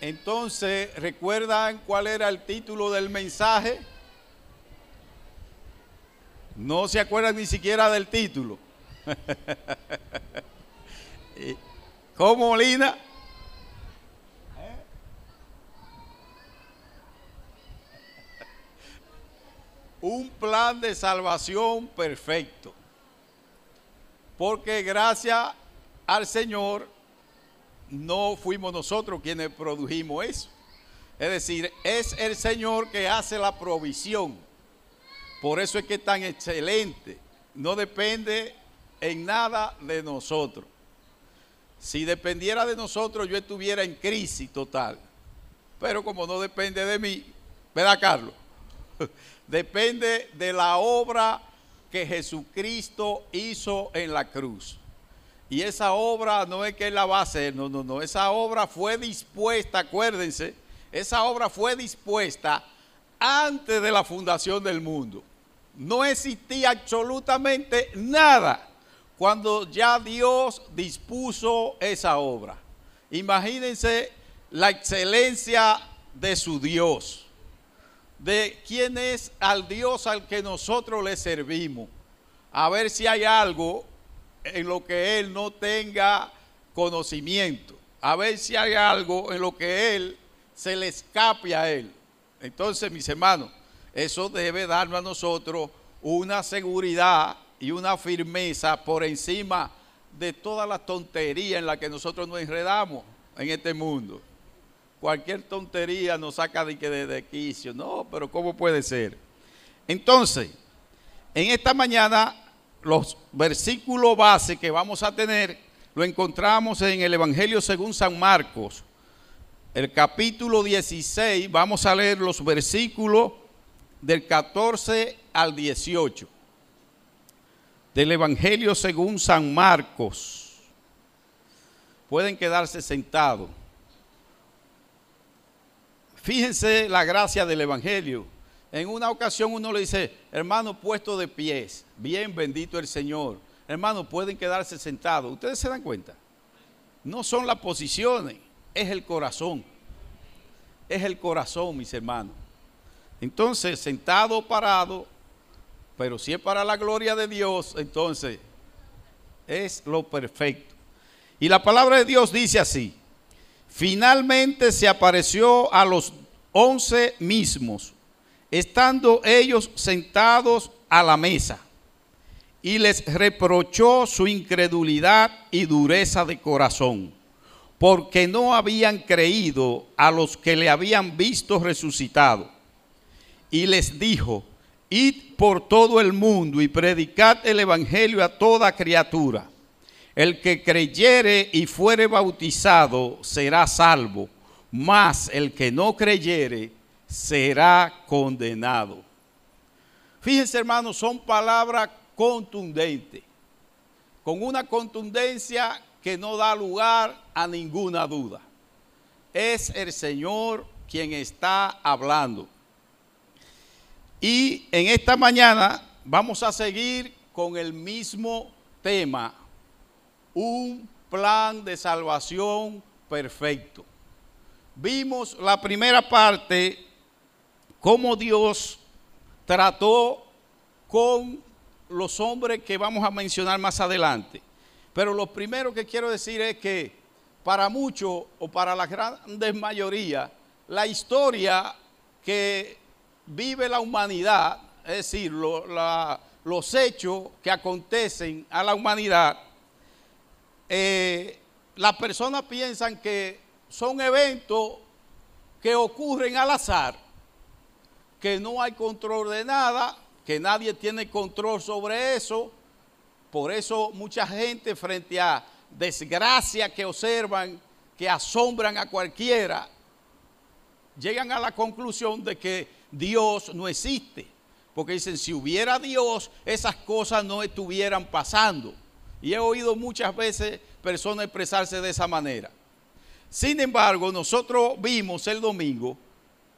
Entonces, ¿recuerdan cuál era el título del mensaje? No se acuerdan ni siquiera del título. ¿Cómo, Lina? Un plan de salvación perfecto. Porque gracias al Señor no fuimos nosotros quienes produjimos eso. Es decir, es el Señor que hace la provisión. Por eso es que es tan excelente. No depende en nada de nosotros. Si dependiera de nosotros, yo estuviera en crisis total. Pero como no depende de mí, ¿verdad, Carlos? depende de la obra que Jesucristo hizo en la cruz. Y esa obra no es que Él la va a hacer, no, no, no. Esa obra fue dispuesta, acuérdense, esa obra fue dispuesta antes de la fundación del mundo. No existía absolutamente nada cuando ya Dios dispuso esa obra. Imagínense la excelencia de su Dios, de quién es al Dios al que nosotros le servimos. A ver si hay algo en lo que él no tenga conocimiento, a ver si hay algo en lo que él se le escape a él. Entonces, mis hermanos, eso debe darnos a nosotros una seguridad y una firmeza por encima de toda la tontería en la que nosotros nos enredamos en este mundo. Cualquier tontería nos saca de, de, de quicio. No, pero ¿cómo puede ser? Entonces, en esta mañana los versículos base que vamos a tener lo encontramos en el Evangelio según San Marcos, el capítulo 16, vamos a leer los versículos del 14 al 18 del Evangelio según San Marcos. Pueden quedarse sentados. Fíjense la gracia del Evangelio. En una ocasión uno le dice, hermano, puesto de pies, bien bendito el Señor. Hermano, pueden quedarse sentados. ¿Ustedes se dan cuenta? No son las posiciones, es el corazón. Es el corazón, mis hermanos. Entonces, sentado o parado, pero si es para la gloria de Dios, entonces es lo perfecto. Y la palabra de Dios dice así, finalmente se apareció a los once mismos estando ellos sentados a la mesa, y les reprochó su incredulidad y dureza de corazón, porque no habían creído a los que le habían visto resucitado. Y les dijo, id por todo el mundo y predicad el Evangelio a toda criatura. El que creyere y fuere bautizado será salvo, mas el que no creyere será condenado. Fíjense hermanos, son palabras contundentes, con una contundencia que no da lugar a ninguna duda. Es el Señor quien está hablando. Y en esta mañana vamos a seguir con el mismo tema, un plan de salvación perfecto. Vimos la primera parte cómo Dios trató con los hombres que vamos a mencionar más adelante. Pero lo primero que quiero decir es que para muchos o para la gran mayoría, la historia que vive la humanidad, es decir, los hechos que acontecen a la humanidad, eh, las personas piensan que son eventos que ocurren al azar que no hay control de nada, que nadie tiene control sobre eso. Por eso mucha gente frente a desgracia que observan, que asombran a cualquiera, llegan a la conclusión de que Dios no existe. Porque dicen, si hubiera Dios, esas cosas no estuvieran pasando. Y he oído muchas veces personas expresarse de esa manera. Sin embargo, nosotros vimos el domingo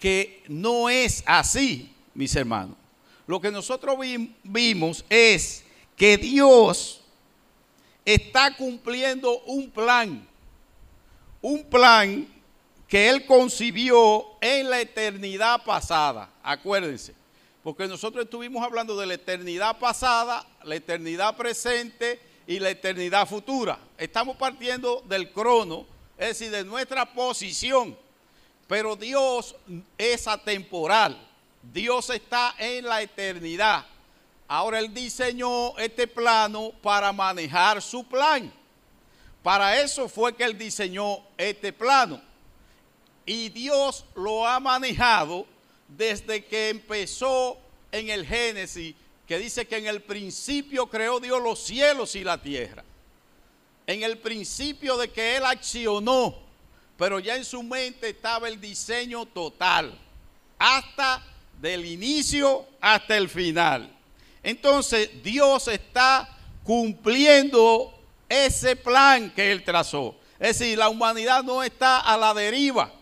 que no es así, mis hermanos. Lo que nosotros vimos es que Dios está cumpliendo un plan, un plan que Él concibió en la eternidad pasada. Acuérdense, porque nosotros estuvimos hablando de la eternidad pasada, la eternidad presente y la eternidad futura. Estamos partiendo del crono, es decir, de nuestra posición. Pero Dios es atemporal. Dios está en la eternidad. Ahora Él diseñó este plano para manejar su plan. Para eso fue que Él diseñó este plano. Y Dios lo ha manejado desde que empezó en el Génesis, que dice que en el principio creó Dios los cielos y la tierra. En el principio de que Él accionó, pero ya en su mente estaba el diseño total, hasta del inicio hasta el final. Entonces Dios está cumpliendo ese plan que Él trazó. Es decir, la humanidad no está a la deriva,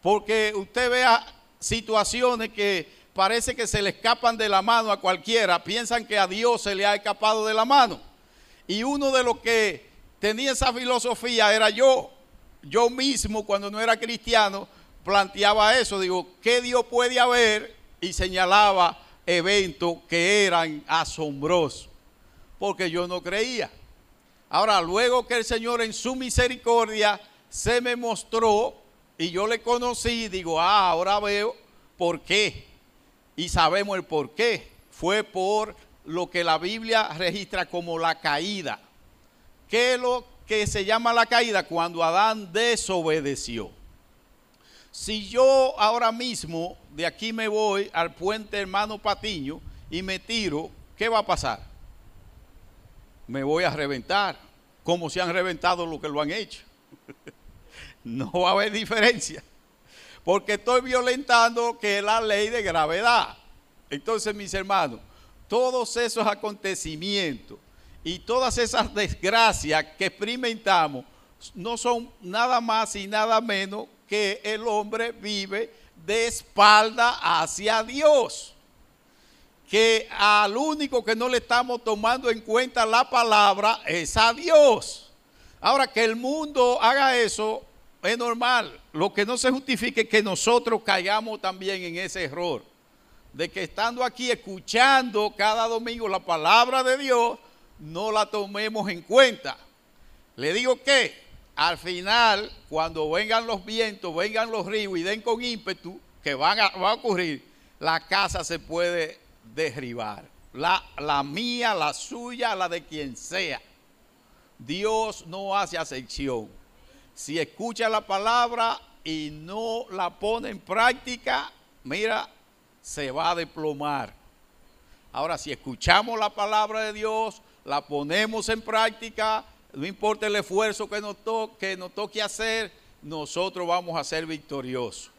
porque usted vea situaciones que parece que se le escapan de la mano a cualquiera, piensan que a Dios se le ha escapado de la mano. Y uno de los que tenía esa filosofía era yo. Yo mismo, cuando no era cristiano, planteaba eso. Digo, ¿qué Dios puede haber? Y señalaba eventos que eran asombrosos, porque yo no creía. Ahora, luego que el Señor en su misericordia se me mostró y yo le conocí, digo, ah, ahora veo por qué. Y sabemos el por qué. Fue por lo que la Biblia registra como la caída. ¿Qué es lo que se llama la caída? Cuando Adán desobedeció. Si yo ahora mismo de aquí me voy al puente hermano Patiño y me tiro, ¿qué va a pasar? Me voy a reventar, como se han reventado los que lo han hecho. no va a haber diferencia, porque estoy violentando que es la ley de gravedad. Entonces, mis hermanos, todos esos acontecimientos y todas esas desgracias que experimentamos no son nada más y nada menos que el hombre vive de espalda hacia Dios. Que al único que no le estamos tomando en cuenta la palabra es a Dios. Ahora que el mundo haga eso es normal. Lo que no se justifique es que nosotros caigamos también en ese error. De que estando aquí escuchando cada domingo la palabra de Dios, no la tomemos en cuenta. Le digo que al final, cuando vengan los vientos, vengan los ríos y den con ímpetu, que va a ocurrir, la casa se puede derribar. La, la mía, la suya, la de quien sea. Dios no hace acepción. Si escucha la palabra y no la pone en práctica, mira, se va a desplomar. Ahora, si escuchamos la palabra de Dios, la ponemos en práctica, no importa el esfuerzo que nos, que nos toque hacer, nosotros vamos a ser victoriosos.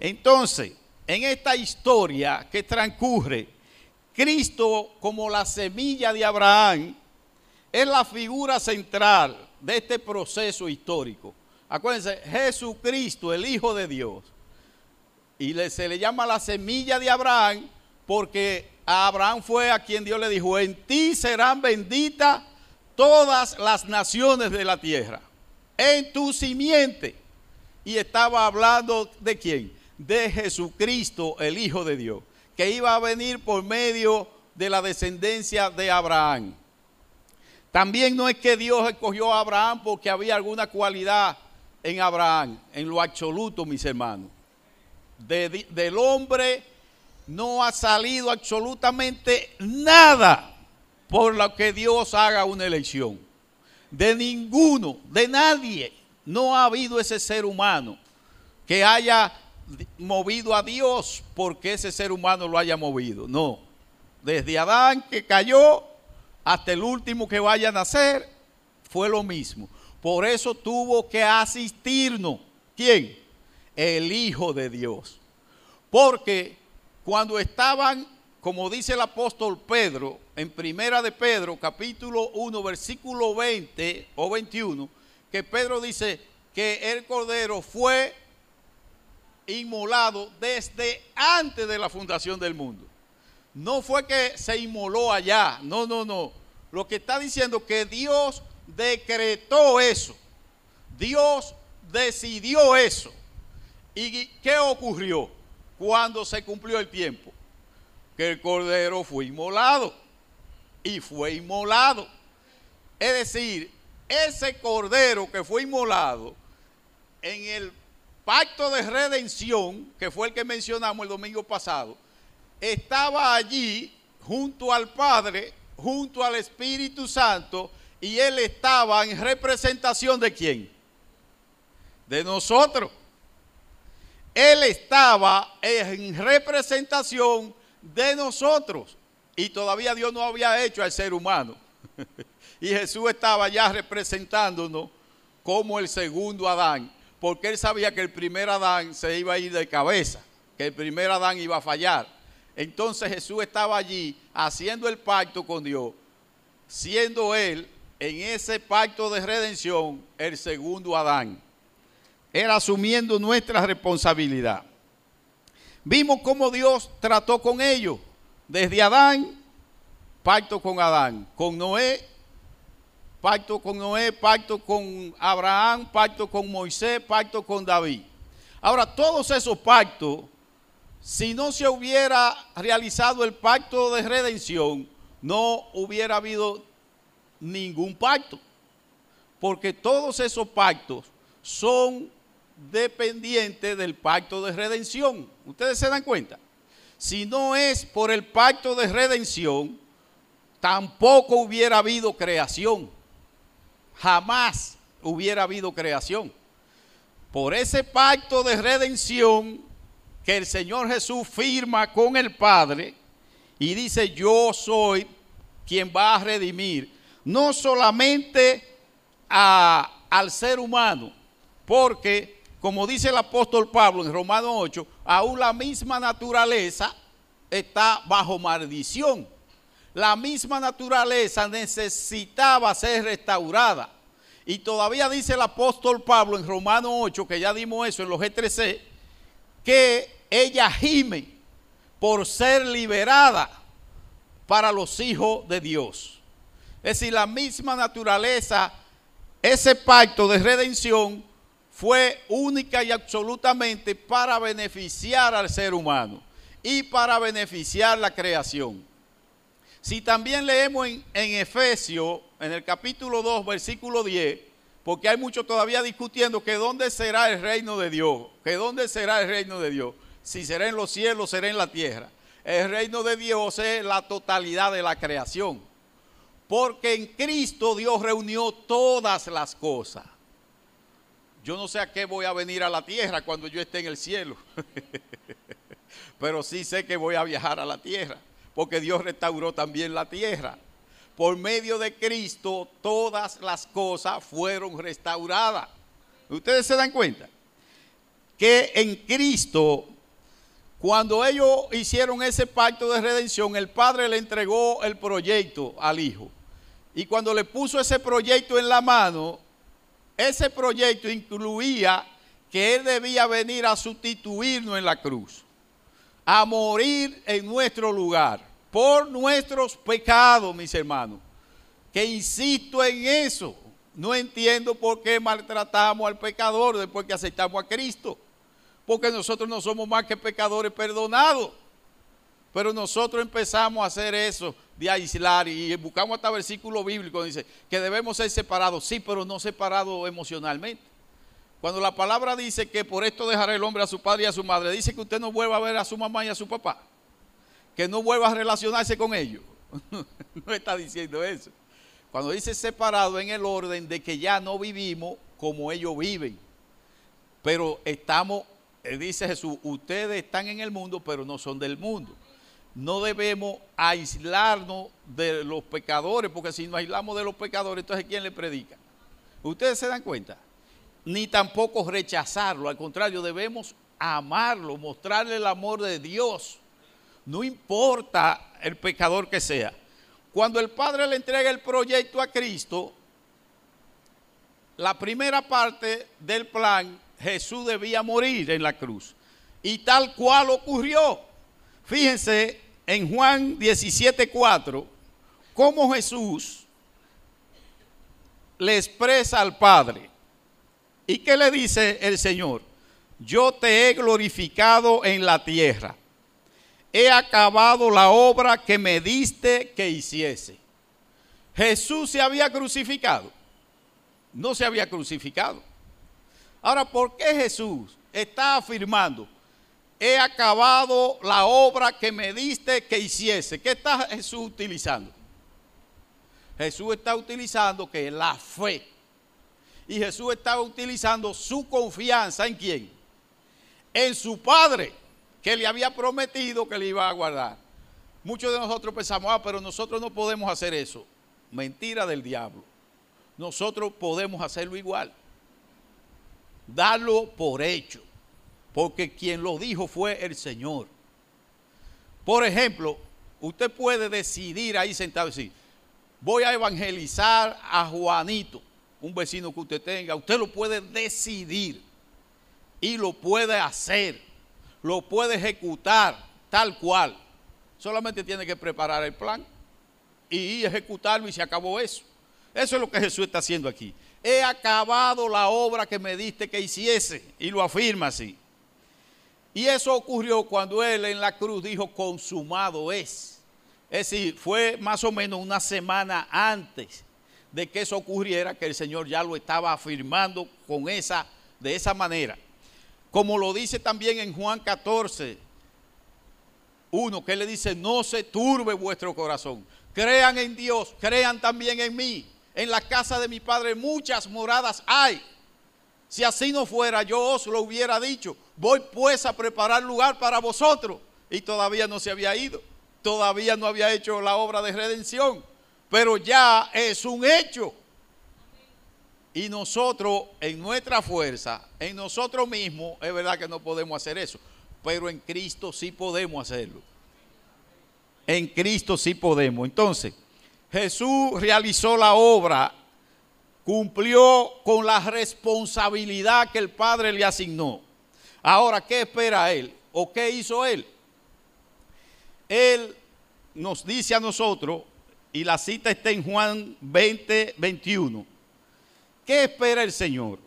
Entonces, en esta historia que transcurre, Cristo como la semilla de Abraham es la figura central de este proceso histórico. Acuérdense, Jesucristo, el Hijo de Dios, y se le llama la semilla de Abraham porque Abraham fue a quien Dios le dijo, en ti serán benditas todas las naciones de la tierra, en tu simiente. Y estaba hablando de quién? De Jesucristo, el Hijo de Dios, que iba a venir por medio de la descendencia de Abraham. También no es que Dios escogió a Abraham porque había alguna cualidad en Abraham, en lo absoluto, mis hermanos. del hombre no ha salido absolutamente nada por lo que Dios haga una elección. De ninguno, de nadie, no ha habido ese ser humano que haya movido a Dios porque ese ser humano lo haya movido. No. Desde Adán que cayó hasta el último que vaya a nacer, fue lo mismo. Por eso tuvo que asistirnos. ¿Quién? El Hijo de Dios. Porque cuando estaban como dice el apóstol Pedro en Primera de Pedro, capítulo 1, versículo 20 o 21, que Pedro dice que el Cordero fue inmolado desde antes de la fundación del mundo. No fue que se inmoló allá, no, no, no. Lo que está diciendo que Dios decretó eso. Dios decidió eso. ¿Y qué ocurrió cuando se cumplió el tiempo? Que el cordero fue inmolado. Y fue inmolado. Es decir, ese cordero que fue inmolado en el pacto de redención, que fue el que mencionamos el domingo pasado, estaba allí junto al Padre, junto al Espíritu Santo, y él estaba en representación de quién? De nosotros. Él estaba en representación de nosotros. Y todavía Dios no había hecho al ser humano. y Jesús estaba ya representándonos como el segundo Adán. Porque él sabía que el primer Adán se iba a ir de cabeza. Que el primer Adán iba a fallar. Entonces Jesús estaba allí haciendo el pacto con Dios. Siendo él en ese pacto de redención el segundo Adán. Era asumiendo nuestra responsabilidad. Vimos cómo Dios trató con ellos. Desde Adán, pacto con Adán. Con Noé, pacto con Noé, pacto con Abraham, pacto con Moisés, pacto con David. Ahora, todos esos pactos, si no se hubiera realizado el pacto de redención, no hubiera habido ningún pacto. Porque todos esos pactos son dependientes del pacto de redención. ¿Ustedes se dan cuenta? Si no es por el pacto de redención, tampoco hubiera habido creación. Jamás hubiera habido creación. Por ese pacto de redención que el Señor Jesús firma con el Padre y dice, yo soy quien va a redimir no solamente al ser humano, porque como dice el apóstol Pablo en Romanos 8, aún la misma naturaleza está bajo maldición. La misma naturaleza necesitaba ser restaurada. Y todavía dice el apóstol Pablo en Romanos 8, que ya dimos eso en los G3C, que ella gime por ser liberada para los hijos de Dios. Es decir, la misma naturaleza, ese pacto de redención fue única y absolutamente para beneficiar al ser humano y para beneficiar la creación. Si también leemos en, Efesios, en el capítulo 2, versículo 10, porque hay muchos todavía discutiendo que dónde será el reino de Dios, que dónde será el reino de Dios, si será en los cielos, será en la tierra. El reino de Dios es la totalidad de la creación. Porque en Cristo Dios reunió todas las cosas. Yo no sé a qué voy a venir a la tierra cuando yo esté en el cielo. Pero sí sé que voy a viajar a la tierra. Porque Dios restauró también la tierra. Por medio de Cristo todas las cosas fueron restauradas. ¿Ustedes se dan cuenta? Que en Cristo, cuando ellos hicieron ese pacto de redención, el Padre le entregó el proyecto al Hijo. Y cuando le puso ese proyecto en la mano, ese proyecto incluía que Él debía venir a sustituirnos en la cruz, a morir en nuestro lugar, por nuestros pecados, mis hermanos. Que insisto en eso. No entiendo por qué maltratamos al pecador después que aceptamos a Cristo. Porque nosotros no somos más que pecadores perdonados. Pero nosotros empezamos a hacer eso de aislar y buscamos hasta versículo bíblico dice que debemos ser separados, sí, pero no separados emocionalmente. Cuando la palabra dice que por esto dejará el hombre a su padre y a su madre, dice que usted no vuelva a ver a su mamá y a su papá, que no vuelva a relacionarse con ellos. no está diciendo eso. Cuando dice separado en el orden de que ya no vivimos como ellos viven, pero estamos, eh, dice Jesús, ustedes están en el mundo, pero no son del mundo no debemos aislarnos de los pecadores, porque si nos aislamos de los pecadores, entonces ¿quién le predica? ¿Ustedes se dan cuenta? Ni tampoco rechazarlo, al contrario, debemos amarlo, mostrarle el amor de Dios. No importa el pecador que sea. Cuando el Padre le entrega el proyecto a Cristo, la primera parte del plan, Jesús debía morir en la cruz. Y tal cual ocurrió. Fíjense en Juan 17:4 cómo Jesús le expresa al Padre. ¿Y qué le dice el Señor? Yo te he glorificado en la tierra. He acabado la obra que me diste que hiciese. Jesús se había crucificado. No se había crucificado. Ahora, ¿por qué Jesús está afirmando? He acabado la obra que me diste que hiciese. ¿Qué está Jesús utilizando? Jesús está utilizando que la fe. Y Jesús está utilizando su confianza en quién? En su Padre, que le había prometido que le iba a guardar. Muchos de nosotros pensamos, ah, pero nosotros no podemos hacer eso. Mentira del diablo. Nosotros podemos hacerlo igual. Darlo por hecho. Porque quien lo dijo fue el Señor. Por ejemplo, usted puede decidir ahí sentado decir, voy a evangelizar a Juanito, un vecino que usted tenga. Usted lo puede decidir y lo puede hacer, lo puede ejecutar tal cual. Solamente tiene que preparar el plan y ejecutarlo y se acabó eso. Eso es lo que Jesús está haciendo aquí. He acabado la obra que me diste que hiciese y lo afirma así. Y eso ocurrió cuando él en la cruz dijo consumado es. Es decir, fue más o menos una semana antes de que eso ocurriera que el Señor ya lo estaba afirmando con esa, de esa manera. Como lo dice también en Juan 14, uno que le dice, no se turbe vuestro corazón. Crean en Dios, crean también en mí. En la casa de mi Padre muchas moradas hay. Si así no fuera, yo os lo hubiera dicho. Voy pues a preparar lugar para vosotros. Y todavía no se había ido todavía no había hecho la obra de redención, pero ya es un hecho. Y nosotros, en nuestra fuerza, en nosotros mismos, es verdad que no podemos hacer eso, pero en Cristo sí podemos hacerlo. En Cristo sí podemos. Entonces, Jesús realizó la obra, cumplió con la responsabilidad que el Padre le asignó. Ahora, ¿qué espera Él? ¿O qué hizo Él? Él nos dice a nosotros, y la cita está en Juan 20, 21, ¿qué espera el Señor?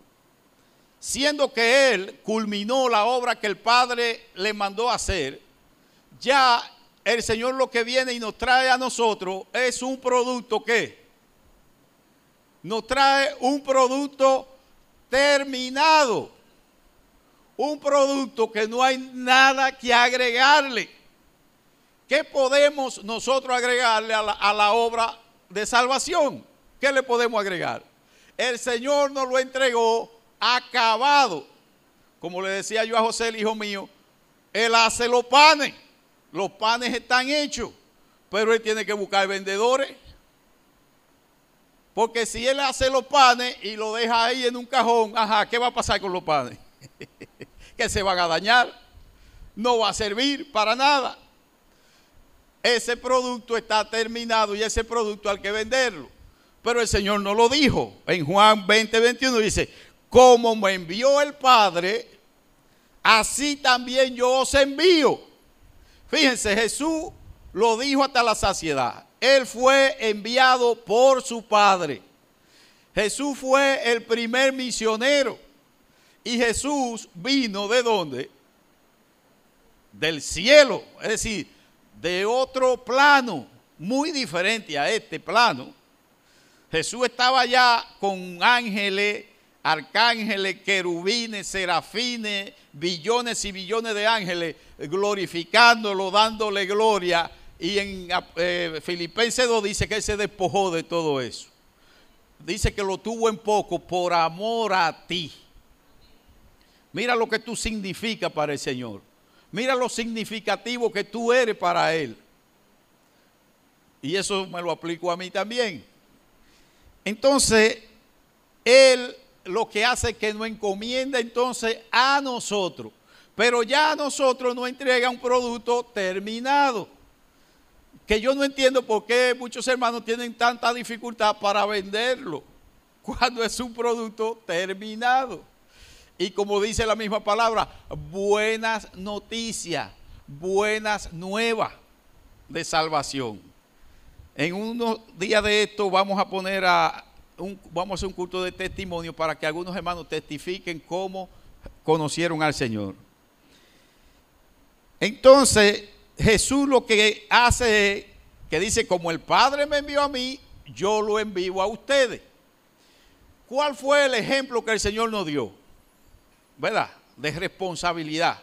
Siendo que Él culminó la obra que el Padre le mandó hacer, ya el Señor lo que viene y nos trae a nosotros es un producto que nos trae un producto terminado, un producto que no hay nada que agregarle. ¿Qué podemos nosotros agregarle a la, obra de salvación? ¿Qué le podemos agregar? El Señor nos lo entregó acabado. Como le decía yo a José, el hijo mío, Él hace los panes. Los panes están hechos, pero Él tiene que buscar vendedores. Porque si Él hace los panes y lo deja ahí en un cajón, ajá, ¿qué va a pasar con los panes? que se van a dañar. No va a servir para nada ese producto está terminado y ese producto hay que venderlo. Pero el Señor no lo dijo. En Juan 20, 21 dice, como me envió el Padre, así también yo os envío. Fíjense, Jesús lo dijo hasta la saciedad. Él fue enviado por su Padre. Jesús fue el primer misionero. Y Jesús vino de dónde? Del cielo. Es decir, de otro plano, muy diferente a este plano. Jesús estaba ya con ángeles, arcángeles, querubines, serafines, billones y billones de ángeles, glorificándolo, dándole gloria. Y en eh, Filipenses 2 dice que él se despojó de todo eso. Dice que lo tuvo en poco por amor a ti. Mira lo que tú significas para el Señor. Mira lo significativo que tú eres para Él. Y eso me lo aplico a mí también. Entonces, Él lo que hace es que nos encomienda entonces a nosotros. Pero ya a nosotros nos entrega un producto terminado. Que yo no entiendo por qué muchos hermanos tienen tanta dificultad para venderlo. Cuando es un producto terminado. Y como dice la misma palabra, buenas noticias, buenas nuevas de salvación. En unos días de esto vamos a poner a un, vamos a hacer un culto de testimonio para que algunos hermanos testifiquen cómo conocieron al Señor. Entonces, Jesús lo que hace es que dice, como el Padre me envió a mí, yo lo envío a ustedes. ¿Cuál fue el ejemplo que el Señor nos dio? ¿Verdad? De responsabilidad.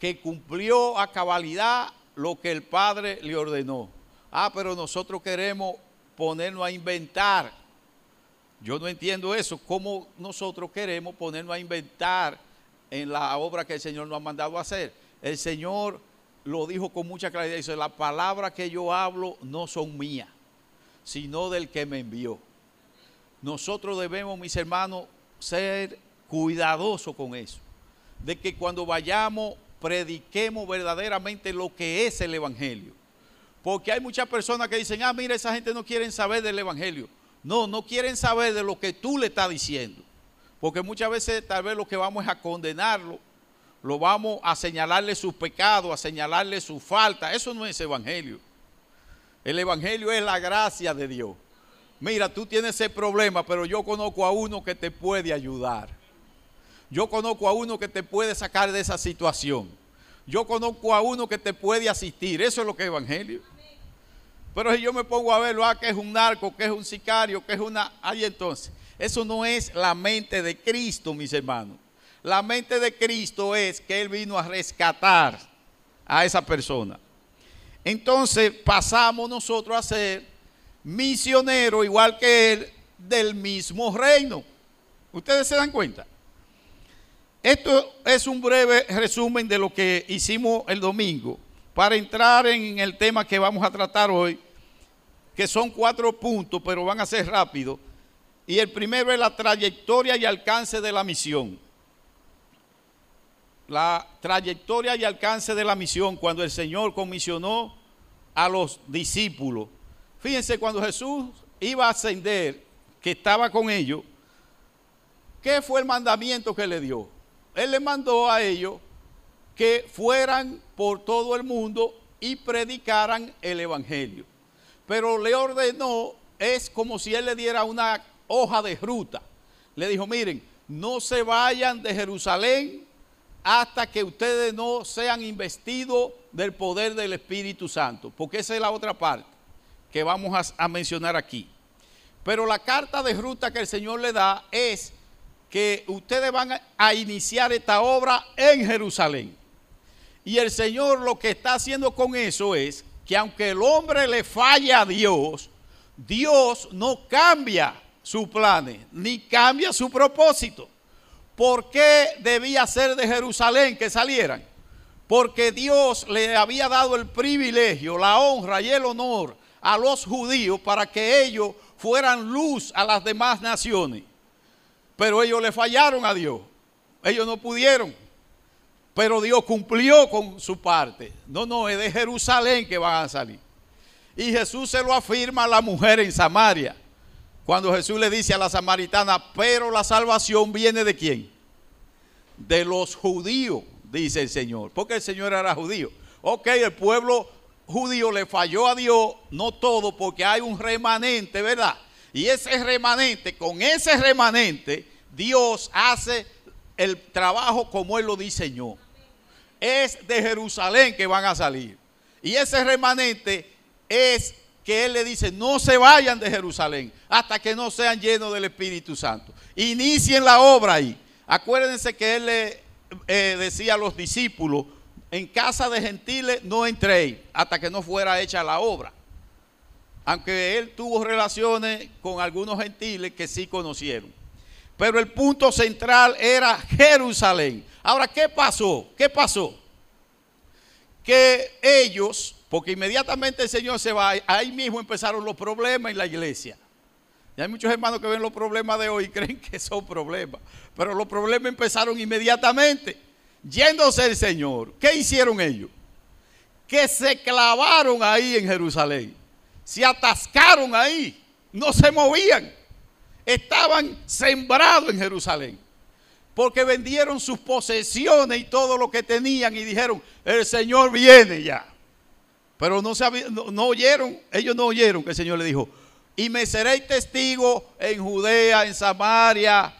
Que cumplió a cabalidad lo que el Padre le ordenó. Ah, pero nosotros queremos ponernos a inventar. Yo no entiendo eso. ¿Cómo nosotros queremos ponernos a inventar en la obra que el Señor nos ha mandado a hacer? El Señor lo dijo con mucha claridad. Dice, las palabras que yo hablo no son mías, sino del que me envió. Nosotros debemos, mis hermanos, ser cuidadosos con eso. De que cuando vayamos, prediquemos verdaderamente lo que es el Evangelio. Porque hay muchas personas que dicen, ah, mira, esa gente no quiere saber del Evangelio. No, no quieren saber de lo que tú le estás diciendo. Porque muchas veces tal vez lo que vamos es a condenarlo lo vamos a señalarle sus pecados, a señalarle su falta. Eso no es evangelio. El evangelio es la gracia de Dios. Mira, tú tienes ese problema, pero yo conozco a uno que te puede ayudar. Yo conozco a uno que te puede sacar de esa situación. Yo conozco a uno que te puede asistir. Eso es lo que es evangelio. Pero si yo me pongo a verlo, ah, que es un narco, que es un sicario, que es una... Ahí entonces, eso no es la mente de Cristo, mis hermanos. La mente de Cristo es que Él vino a rescatar a esa persona. Entonces pasamos nosotros a ser misioneros, igual que Él, del mismo reino. ¿Ustedes se dan cuenta? Esto es un breve resumen de lo que hicimos el domingo para entrar en el tema que vamos a tratar hoy, que son cuatro puntos, pero van a ser rápidos. Y el primero es la trayectoria y alcance de la misión la trayectoria y alcance de la misión cuando el Señor comisionó a los discípulos. Fíjense, cuando Jesús iba a ascender, que estaba con ellos, ¿qué fue el mandamiento que le dio? Él le mandó a ellos que fueran por todo el mundo y predicaran el Evangelio. Pero le ordenó, es como si él le diera una hoja de ruta. Le dijo, miren, no se vayan de Jerusalén hasta que ustedes no sean investidos del poder del Espíritu Santo, porque esa es la otra parte que vamos a, mencionar aquí. Pero la carta de ruta que el Señor le da es que ustedes van a iniciar esta obra en Jerusalén. Y el Señor lo que está haciendo con eso es que aunque el hombre le falle a Dios, Dios no cambia su planes, ni cambia su propósito. ¿Por qué debía ser de Jerusalén que salieran? Porque Dios le había dado el privilegio, la honra y el honor a los judíos para que ellos fueran luz a las demás naciones. Pero ellos le fallaron a Dios. Ellos no pudieron. Pero Dios cumplió con su parte. No, no, es de Jerusalén que van a salir. Y Jesús se lo afirma a la mujer en Samaria. Cuando Jesús le dice a la samaritana, pero la salvación viene de quién? De los judíos, dice el Señor, porque el Señor era judío. Ok, el pueblo judío le falló a Dios, no todo, porque hay un remanente, ¿verdad? Y ese remanente, con ese remanente, Dios hace el trabajo como Él lo diseñó. Es de Jerusalén que van a salir. Y ese remanente es que Él le dice, no se vayan de Jerusalén hasta que no sean llenos del Espíritu Santo. Inicien la obra ahí. Acuérdense que Él le eh, decía a los discípulos, en casa de gentiles no entréis hasta que no fuera hecha la obra. Aunque Él tuvo relaciones con algunos gentiles que sí conocieron. Pero el punto central era Jerusalén. Ahora, ¿qué pasó? ¿Qué pasó? Que ellos porque inmediatamente el Señor se va, ahí mismo empezaron los problemas en la iglesia. Y hay muchos hermanos que ven los problemas de hoy y creen que son problemas. Pero los problemas empezaron inmediatamente. Yéndose el Señor, ¿qué hicieron ellos? Que se clavaron ahí en Jerusalén. Se atascaron ahí. No se movían. Estaban sembrados en Jerusalén. Porque vendieron sus posesiones y todo lo que tenían y dijeron, el Señor viene ya. Pero no, no, oyeron, ellos no oyeron que el Señor le dijo, y me seréis testigo en Judea, en Samaria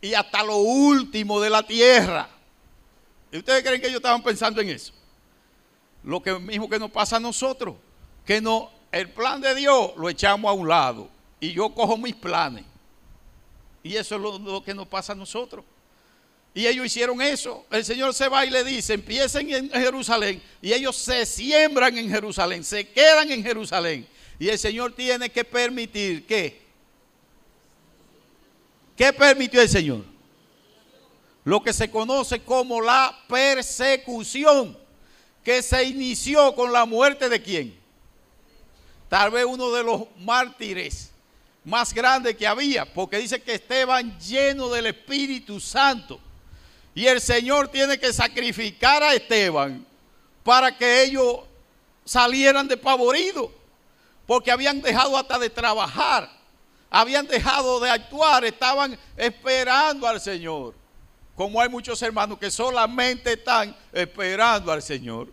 y hasta lo último de la tierra. ¿Y ustedes creen que ellos estaban pensando en eso? Lo que mismo que nos pasa a nosotros, que no, el plan de Dios lo echamos a un lado y yo cojo mis planes. Y eso es lo que nos pasa a nosotros. Y ellos hicieron eso. El Señor se va y le dice, empiecen en Jerusalén. Y ellos se siembran en Jerusalén, se quedan en Jerusalén. Y el Señor tiene que permitir que... ¿Qué permitió el Señor? Lo que se conoce como la persecución, que se inició con la muerte de quién? Tal vez uno de los mártires más grandes que había, porque dice que Esteban lleno del Espíritu Santo y el Señor tiene que sacrificar a Esteban para que ellos salieran despavoridos. Porque habían dejado hasta de trabajar. Habían dejado de actuar. Estaban esperando al Señor. Como hay muchos hermanos que solamente están esperando al Señor.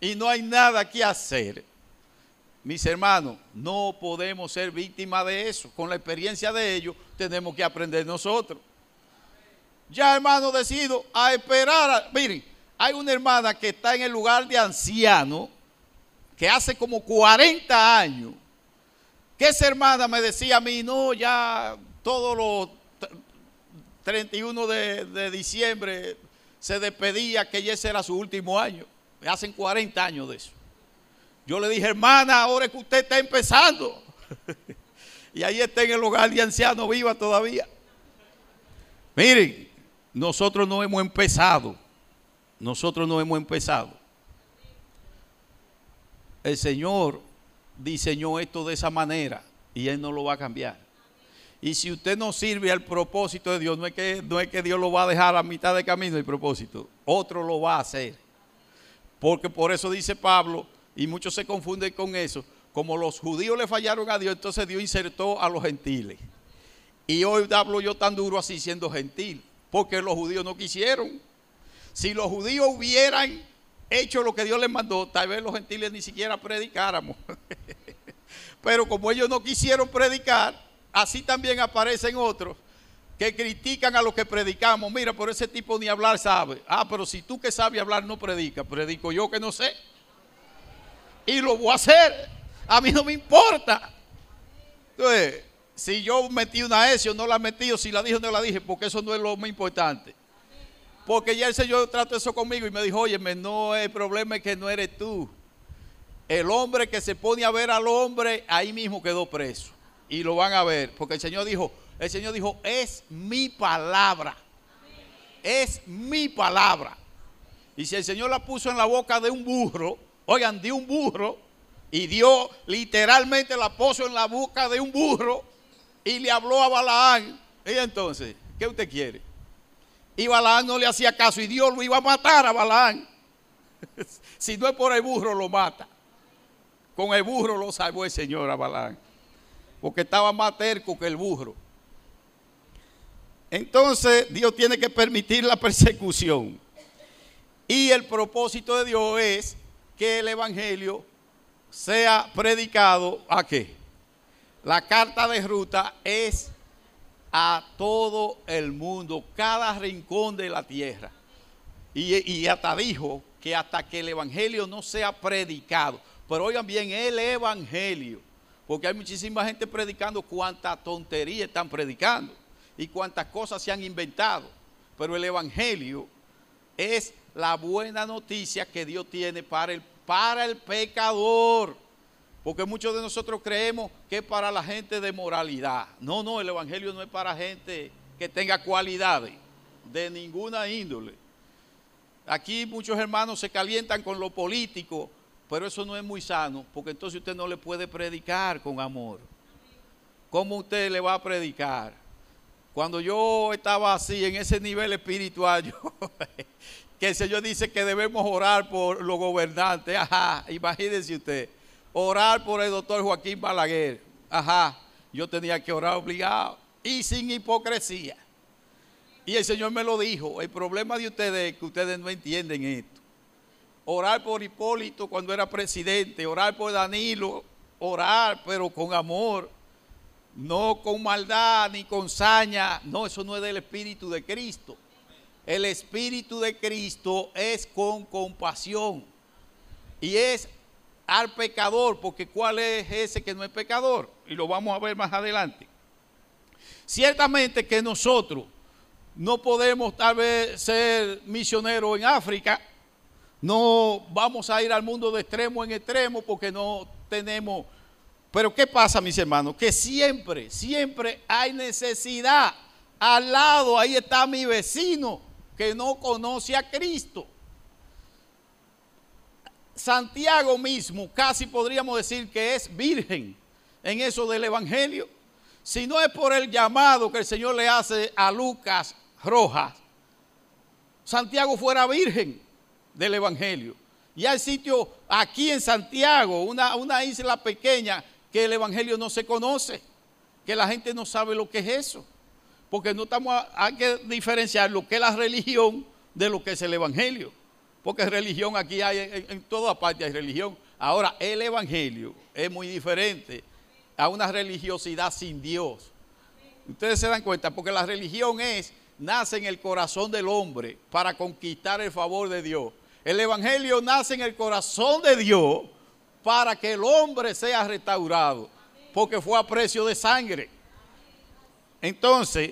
Y no hay nada que hacer. Mis hermanos, no podemos ser víctimas de eso. Con la experiencia de ellos tenemos que aprender nosotros. Ya hermano decido a esperar. miren, hay una hermana que está en el lugar de anciano, que hace como 40 años, que esa hermana me decía a mí, no, ya todos los 31 de, de diciembre se despedía que ese era su último año. Hacen 40 años de eso. Yo le dije, hermana, ahora es que usted está empezando. y ahí está en el hogar de anciano viva todavía. Miren, nosotros no hemos empezado. Nosotros no hemos empezado. El Señor diseñó esto de esa manera y Él no lo va a cambiar. Y si usted no sirve al propósito de Dios, no es que, no es que Dios lo va a dejar a mitad de camino el propósito, otro lo va a hacer. Porque por eso dice Pablo, y muchos se confunden con eso, como los judíos le fallaron a Dios, entonces Dios insertó a los gentiles. Y hoy hablo yo tan duro así siendo gentil porque los judíos no quisieron. Si los judíos hubieran hecho lo que Dios les mandó, tal vez los gentiles ni siquiera predicáramos. Pero como ellos no quisieron predicar, así también aparecen otros que critican a los que predicamos. Mira, por ese tipo ni hablar sabe. Ah, pero si tú que sabes hablar no predica, predico yo que no sé. Y lo voy a hacer. A mí no me importa. Entonces, si yo metí una S o no la metí, o si la dije o no la dije, porque eso no es lo más importante. Porque ya el Señor trató eso conmigo y me dijo, oye, no, el problema es que no eres tú. El hombre que se pone a ver al hombre, ahí mismo quedó preso. Y lo van a ver, porque el Señor dijo, el Señor dijo, es mi palabra. Es mi palabra. Y si el Señor la puso en la boca de un burro, oigan, de un burro, y dio literalmente la puso en la boca de un burro, y le habló a Balaán. Y entonces, ¿qué usted quiere? Y Balaán no le hacía caso y Dios lo iba a matar a Balaán. si no es por el burro, lo mata. Con el burro lo salvó el Señor a Balaán. Porque estaba más terco que el burro. Entonces Dios tiene que permitir la persecución. Y el propósito de Dios es que el Evangelio sea predicado a qué? La carta de ruta es a todo el mundo, cada rincón de la tierra. Y, hasta dijo que hasta que el Evangelio no sea predicado. Pero oigan bien, el Evangelio. Porque hay muchísima gente predicando cuánta tontería están predicando y cuántas cosas se han inventado. Pero el Evangelio es la buena noticia que Dios tiene para el, para el pecador. Porque muchos de nosotros creemos que es para la gente de moralidad. No, no, el Evangelio no es para gente que tenga cualidades de ninguna índole. Aquí muchos hermanos se calientan con lo político, pero eso no es muy sano, porque entonces usted no le puede predicar con amor. ¿Cómo usted le va a predicar? Cuando yo estaba así, en ese nivel espiritual, que el Señor dice que debemos orar por los gobernantes. Ajá, imagínese usted orar por el doctor Joaquín Balaguer. Ajá, yo tenía que orar obligado y sin hipocresía. Y el Señor me lo dijo, el problema de ustedes es que ustedes no entienden esto. Orar por Hipólito cuando era presidente, orar por Danilo, orar pero con amor. no con maldad ni con saña. No, eso no es del Espíritu de Cristo. El Espíritu de Cristo es con compasión. Y es al pecador, porque ¿cuál es ese que no es pecador? Y lo vamos a ver más adelante. Ciertamente que nosotros no podemos tal vez ser misioneros en África, no vamos a ir al mundo de extremo en extremo porque no tenemos... Pero ¿qué pasa, mis hermanos? Que siempre, siempre hay necesidad. Al lado, ahí está mi vecino que no conoce a Cristo. Santiago mismo, casi podríamos decir que es virgen en eso del Evangelio. Si no es por el llamado que el Señor le hace a Lucas Rojas, Santiago fuera virgen del Evangelio. Y hay sitio aquí en Santiago, una, una isla pequeña, que el Evangelio no se conoce, que la gente no sabe lo que es eso. Porque no estamos, hay que diferenciar lo que es la religión de lo que es el Evangelio porque religión aquí hay, en, en toda parte hay religión. Ahora, el Evangelio es muy diferente a una religiosidad sin Dios. Ustedes se dan cuenta, porque la religión es, nace en el corazón del hombre para conquistar el favor de Dios. El Evangelio nace en el corazón de Dios para que el hombre sea restaurado, porque fue a precio de sangre. Entonces,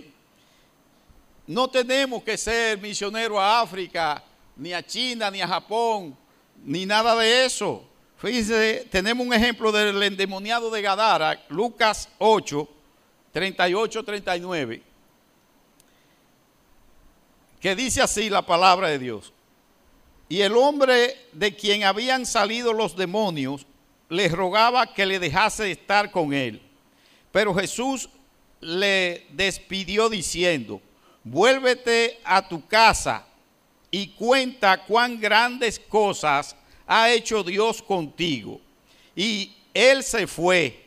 no tenemos que ser misioneros a África ni a China, ni a Japón, ni nada de eso. Fíjense, tenemos un ejemplo del endemoniado de Gadara, Lucas 8, 38, 39, que dice así la palabra de Dios. Y el hombre de quien habían salido los demonios le rogaba que le dejase estar con él. Pero Jesús le despidió diciendo, vuélvete a tu casa y cuenta cuán grandes cosas ha hecho Dios contigo. Y él se fue,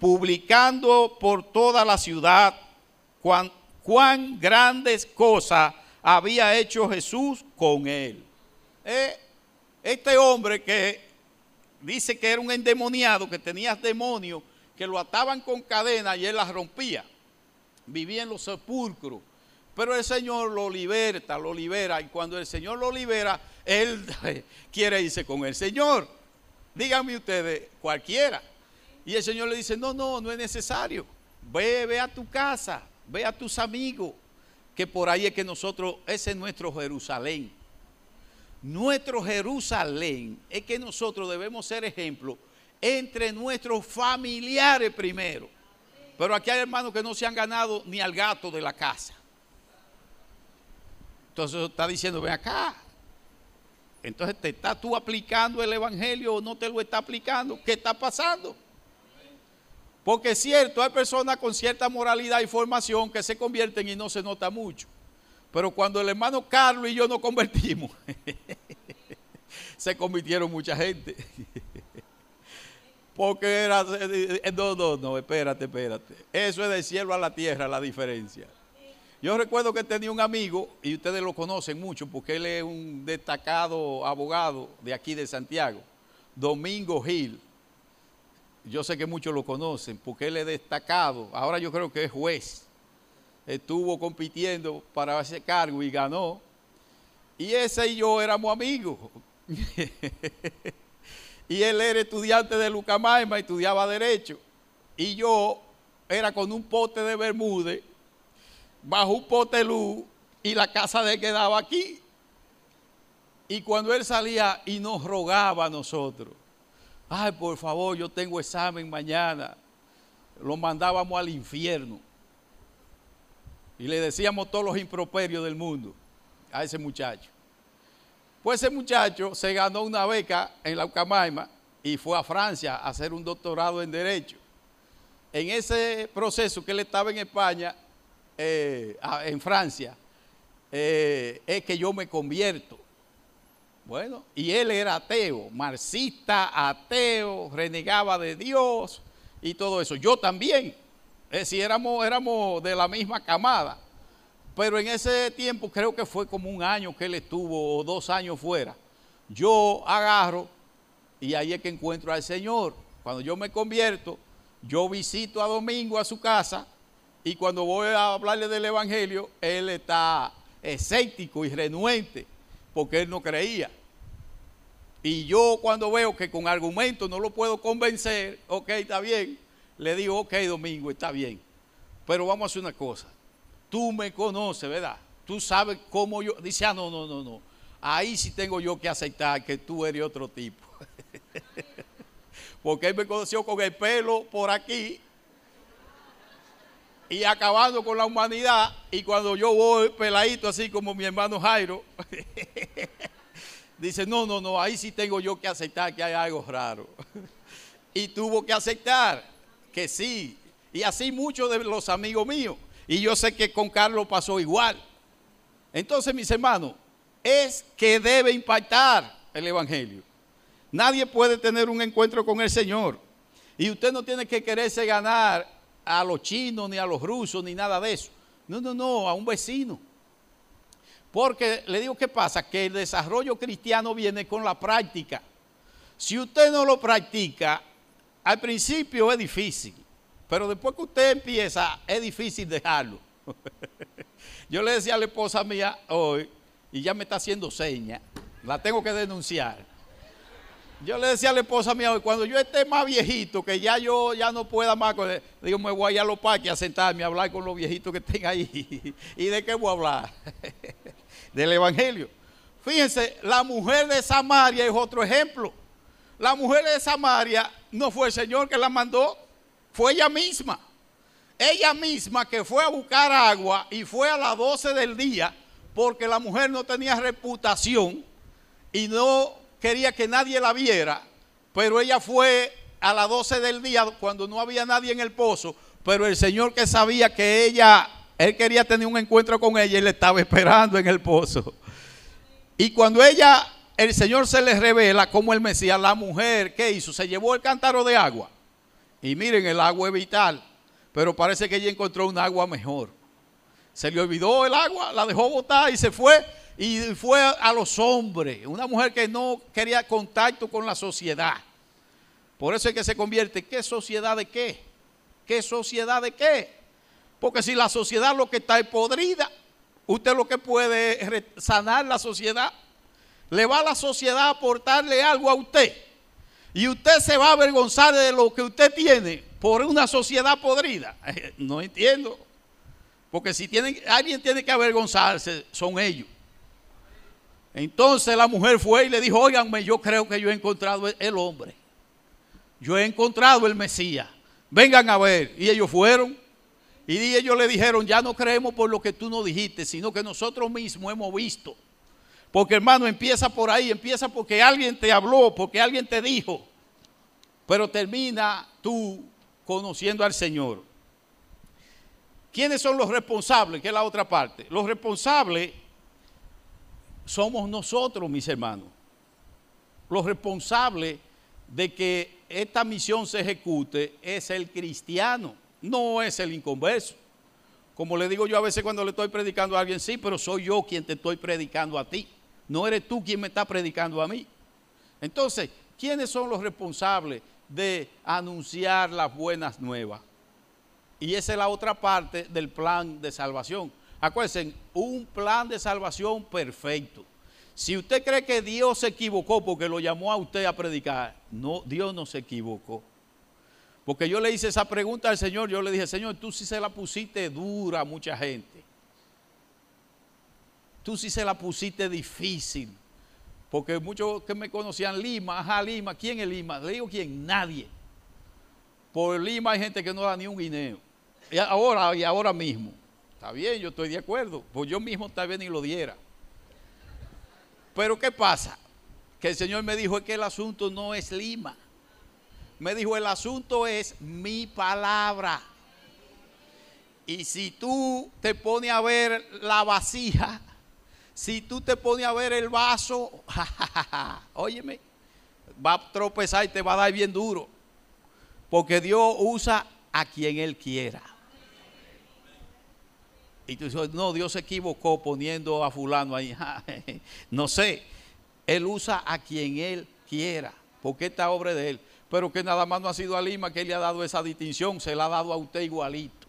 publicando por toda la ciudad cuán, grandes cosas había hecho Jesús con él. Eh, este hombre que dice que era un endemoniado, que tenía demonios, que lo ataban con cadenas y él las rompía. Vivía en los sepulcros pero el Señor lo liberta, lo libera. Y cuando el Señor lo libera, Él quiere irse con el Señor. Díganme ustedes, cualquiera. Y el Señor le dice, no, no, no es necesario. Ve, ve a tu casa, ve a tus amigos, que por ahí es que nosotros, ese es nuestro Jerusalén. Nuestro Jerusalén es que nosotros debemos ser ejemplo entre nuestros familiares primero. Pero aquí hay hermanos que no se han ganado ni al gato de la casa. Entonces está diciendo, ven acá. Entonces te estás tú aplicando el Evangelio o no te lo está aplicando. ¿Qué está pasando? Porque es cierto, hay personas con cierta moralidad y formación que se convierten y no se nota mucho. Pero cuando el hermano Carlos y yo nos convertimos, se convirtieron mucha gente. Porque era, no, no, no, espérate, espérate. Eso es del cielo a la tierra la diferencia. Yo recuerdo que tenía un amigo, y ustedes lo conocen mucho, porque él es un destacado abogado de aquí de Santiago, Domingo Gil. Yo sé que muchos lo conocen, porque él es destacado. Ahora yo creo que es juez. Estuvo compitiendo para ese cargo y ganó. Y ese y yo éramos amigos. y él era estudiante de Lucamaima, estudiaba Derecho. Y yo era con un pote de Bermúdez bajo un potelú y la casa de quedaba aquí. Y cuando él salía y nos rogaba a nosotros, ay, por favor, yo tengo examen mañana, lo mandábamos al infierno. Y le decíamos todos los improperios del mundo a ese muchacho. Pues ese muchacho se ganó una beca en la Ucamaima y fue a Francia a hacer un doctorado en Derecho. En ese proceso que él estaba en España, eh, en Francia, eh, es que yo me convierto. Bueno, y él era ateo, marxista, ateo, renegaba de Dios y todo eso. Yo también. Es decir, éramos, éramos de la misma camada. Pero en ese tiempo creo que fue como un año que él estuvo o dos años fuera. Yo agarro y ahí es que encuentro al Señor. Cuando yo me convierto, Yo visito a Domingo a su casa y cuando voy a hablarle del Evangelio, él está escéptico y renuente porque él no creía. Y yo cuando veo que con argumentos no lo puedo convencer, ok, está bien, le digo, ok, Domingo, está bien. Pero vamos a hacer una cosa. Tú me conoces, ¿verdad? Tú sabes cómo yo... Dice, ah, no, no, no, no. Ahí sí tengo yo que aceptar que tú eres otro tipo. Porque él me conoció con el pelo por aquí y acabando con la humanidad. Y cuando yo voy peladito así como mi hermano Jairo, dice, no, no, no, ahí sí tengo yo que aceptar que hay algo raro. y tuvo que aceptar que sí. Y así muchos de los amigos míos. Y yo sé que con Carlos pasó igual. Entonces, mis hermanos, es que debe impactar el Evangelio. Nadie puede tener un encuentro con el Señor. Y usted no tiene que quererse ganar a los chinos, ni a los rusos, ni nada de eso. No, no, no, a un vecino. Porque le digo qué pasa, que el desarrollo cristiano viene con la práctica. Si usted no lo practica, al principio es difícil, pero después que usted empieza, es difícil dejarlo. Yo le decía a la esposa mía hoy, y ya me está haciendo seña, la tengo que denunciar. Yo le decía a la esposa mía cuando yo esté más viejito, que ya yo ya no pueda más, digo, me voy a los parques a sentarme a hablar con los viejitos que estén ahí. ¿Y de qué voy a hablar? Del Evangelio. Fíjense, la mujer de Samaria es otro ejemplo. La mujer de Samaria no fue el Señor que la mandó, fue ella misma. Ella misma que fue a buscar agua y fue a las 12 del día porque la mujer no tenía reputación y no quería que nadie la viera, pero ella fue a las 12 del día cuando no había nadie en el pozo, pero el Señor que sabía que ella, él quería tener un encuentro con ella y le estaba esperando en el pozo. Y cuando ella, el Señor se le revela como el Mesías, la mujer, ¿qué hizo? Se llevó el cántaro de agua. Y miren, el agua es vital, pero parece que ella encontró un agua mejor. Se le olvidó el agua, la dejó botar y se fue y fue a los hombres. Una mujer que no quería contacto con la sociedad. Por eso es que se convierte. ¿Qué sociedad de qué? ¿Qué sociedad de qué? Porque si la sociedad lo que está es podrida, usted lo que puede es sanar la sociedad. Le va a la sociedad a aportarle algo a usted. Y usted se va a avergonzar de lo que usted tiene por una sociedad podrida. No entiendo. Porque si tienen, alguien tiene que avergonzarse, son ellos. Entonces la mujer fue y le dijo, óiganme, yo creo que yo he encontrado el hombre. Yo he encontrado el Mesías. Vengan a ver. Y ellos fueron. Y ellos le dijeron, ya no creemos por lo que tú nos dijiste, sino que nosotros mismos hemos visto. Porque hermano, empieza por ahí, empieza porque alguien te habló, porque alguien te dijo. Pero termina tú conociendo al Señor. ¿Quiénes son los responsables? Que es la otra parte. Los responsables somos nosotros, mis hermanos. Los responsables de que esta misión se ejecute es el cristiano, no es el inconverso. Como le digo yo a veces cuando le estoy predicando a alguien, sí, pero soy yo quien te estoy predicando a ti. No eres tú quien me está predicando a mí. Entonces, ¿quiénes son los responsables de anunciar las buenas nuevas? Y esa es la otra parte del plan de salvación. Acuérdense, un plan de salvación perfecto. Si usted cree que Dios se equivocó porque lo llamó a usted a predicar, no, Dios no se equivocó. Porque yo le hice esa pregunta al Señor, yo le dije, Señor, tú sí se la pusiste dura a mucha gente. Tú sí se la pusiste difícil. Porque muchos que me conocían Lima, ajá, Lima, ¿quién es Lima? Le digo, ¿quién? Nadie. Por Lima hay gente que no da ni un guineo. Y ahora, y ahora mismo. Está bien, yo estoy de acuerdo. Pues yo mismo tal vez ni lo diera. Pero ¿qué pasa? Que el Señor me dijo que el asunto no es Lima. Me dijo, el asunto es mi palabra. Y si tú te pones a ver la vasija, si tú te pones a ver el vaso, óyeme, va a tropezar y te va a dar bien duro. Porque Dios usa a quien Él quiera. Y tú dices, no, Dios se equivocó poniendo a fulano ahí. no sé. Él usa a quien Él quiera, porque esta obra de Él. pero que nada más no ha sido a Lima que él le ha dado esa distinción, se la ha dado a usted igualito.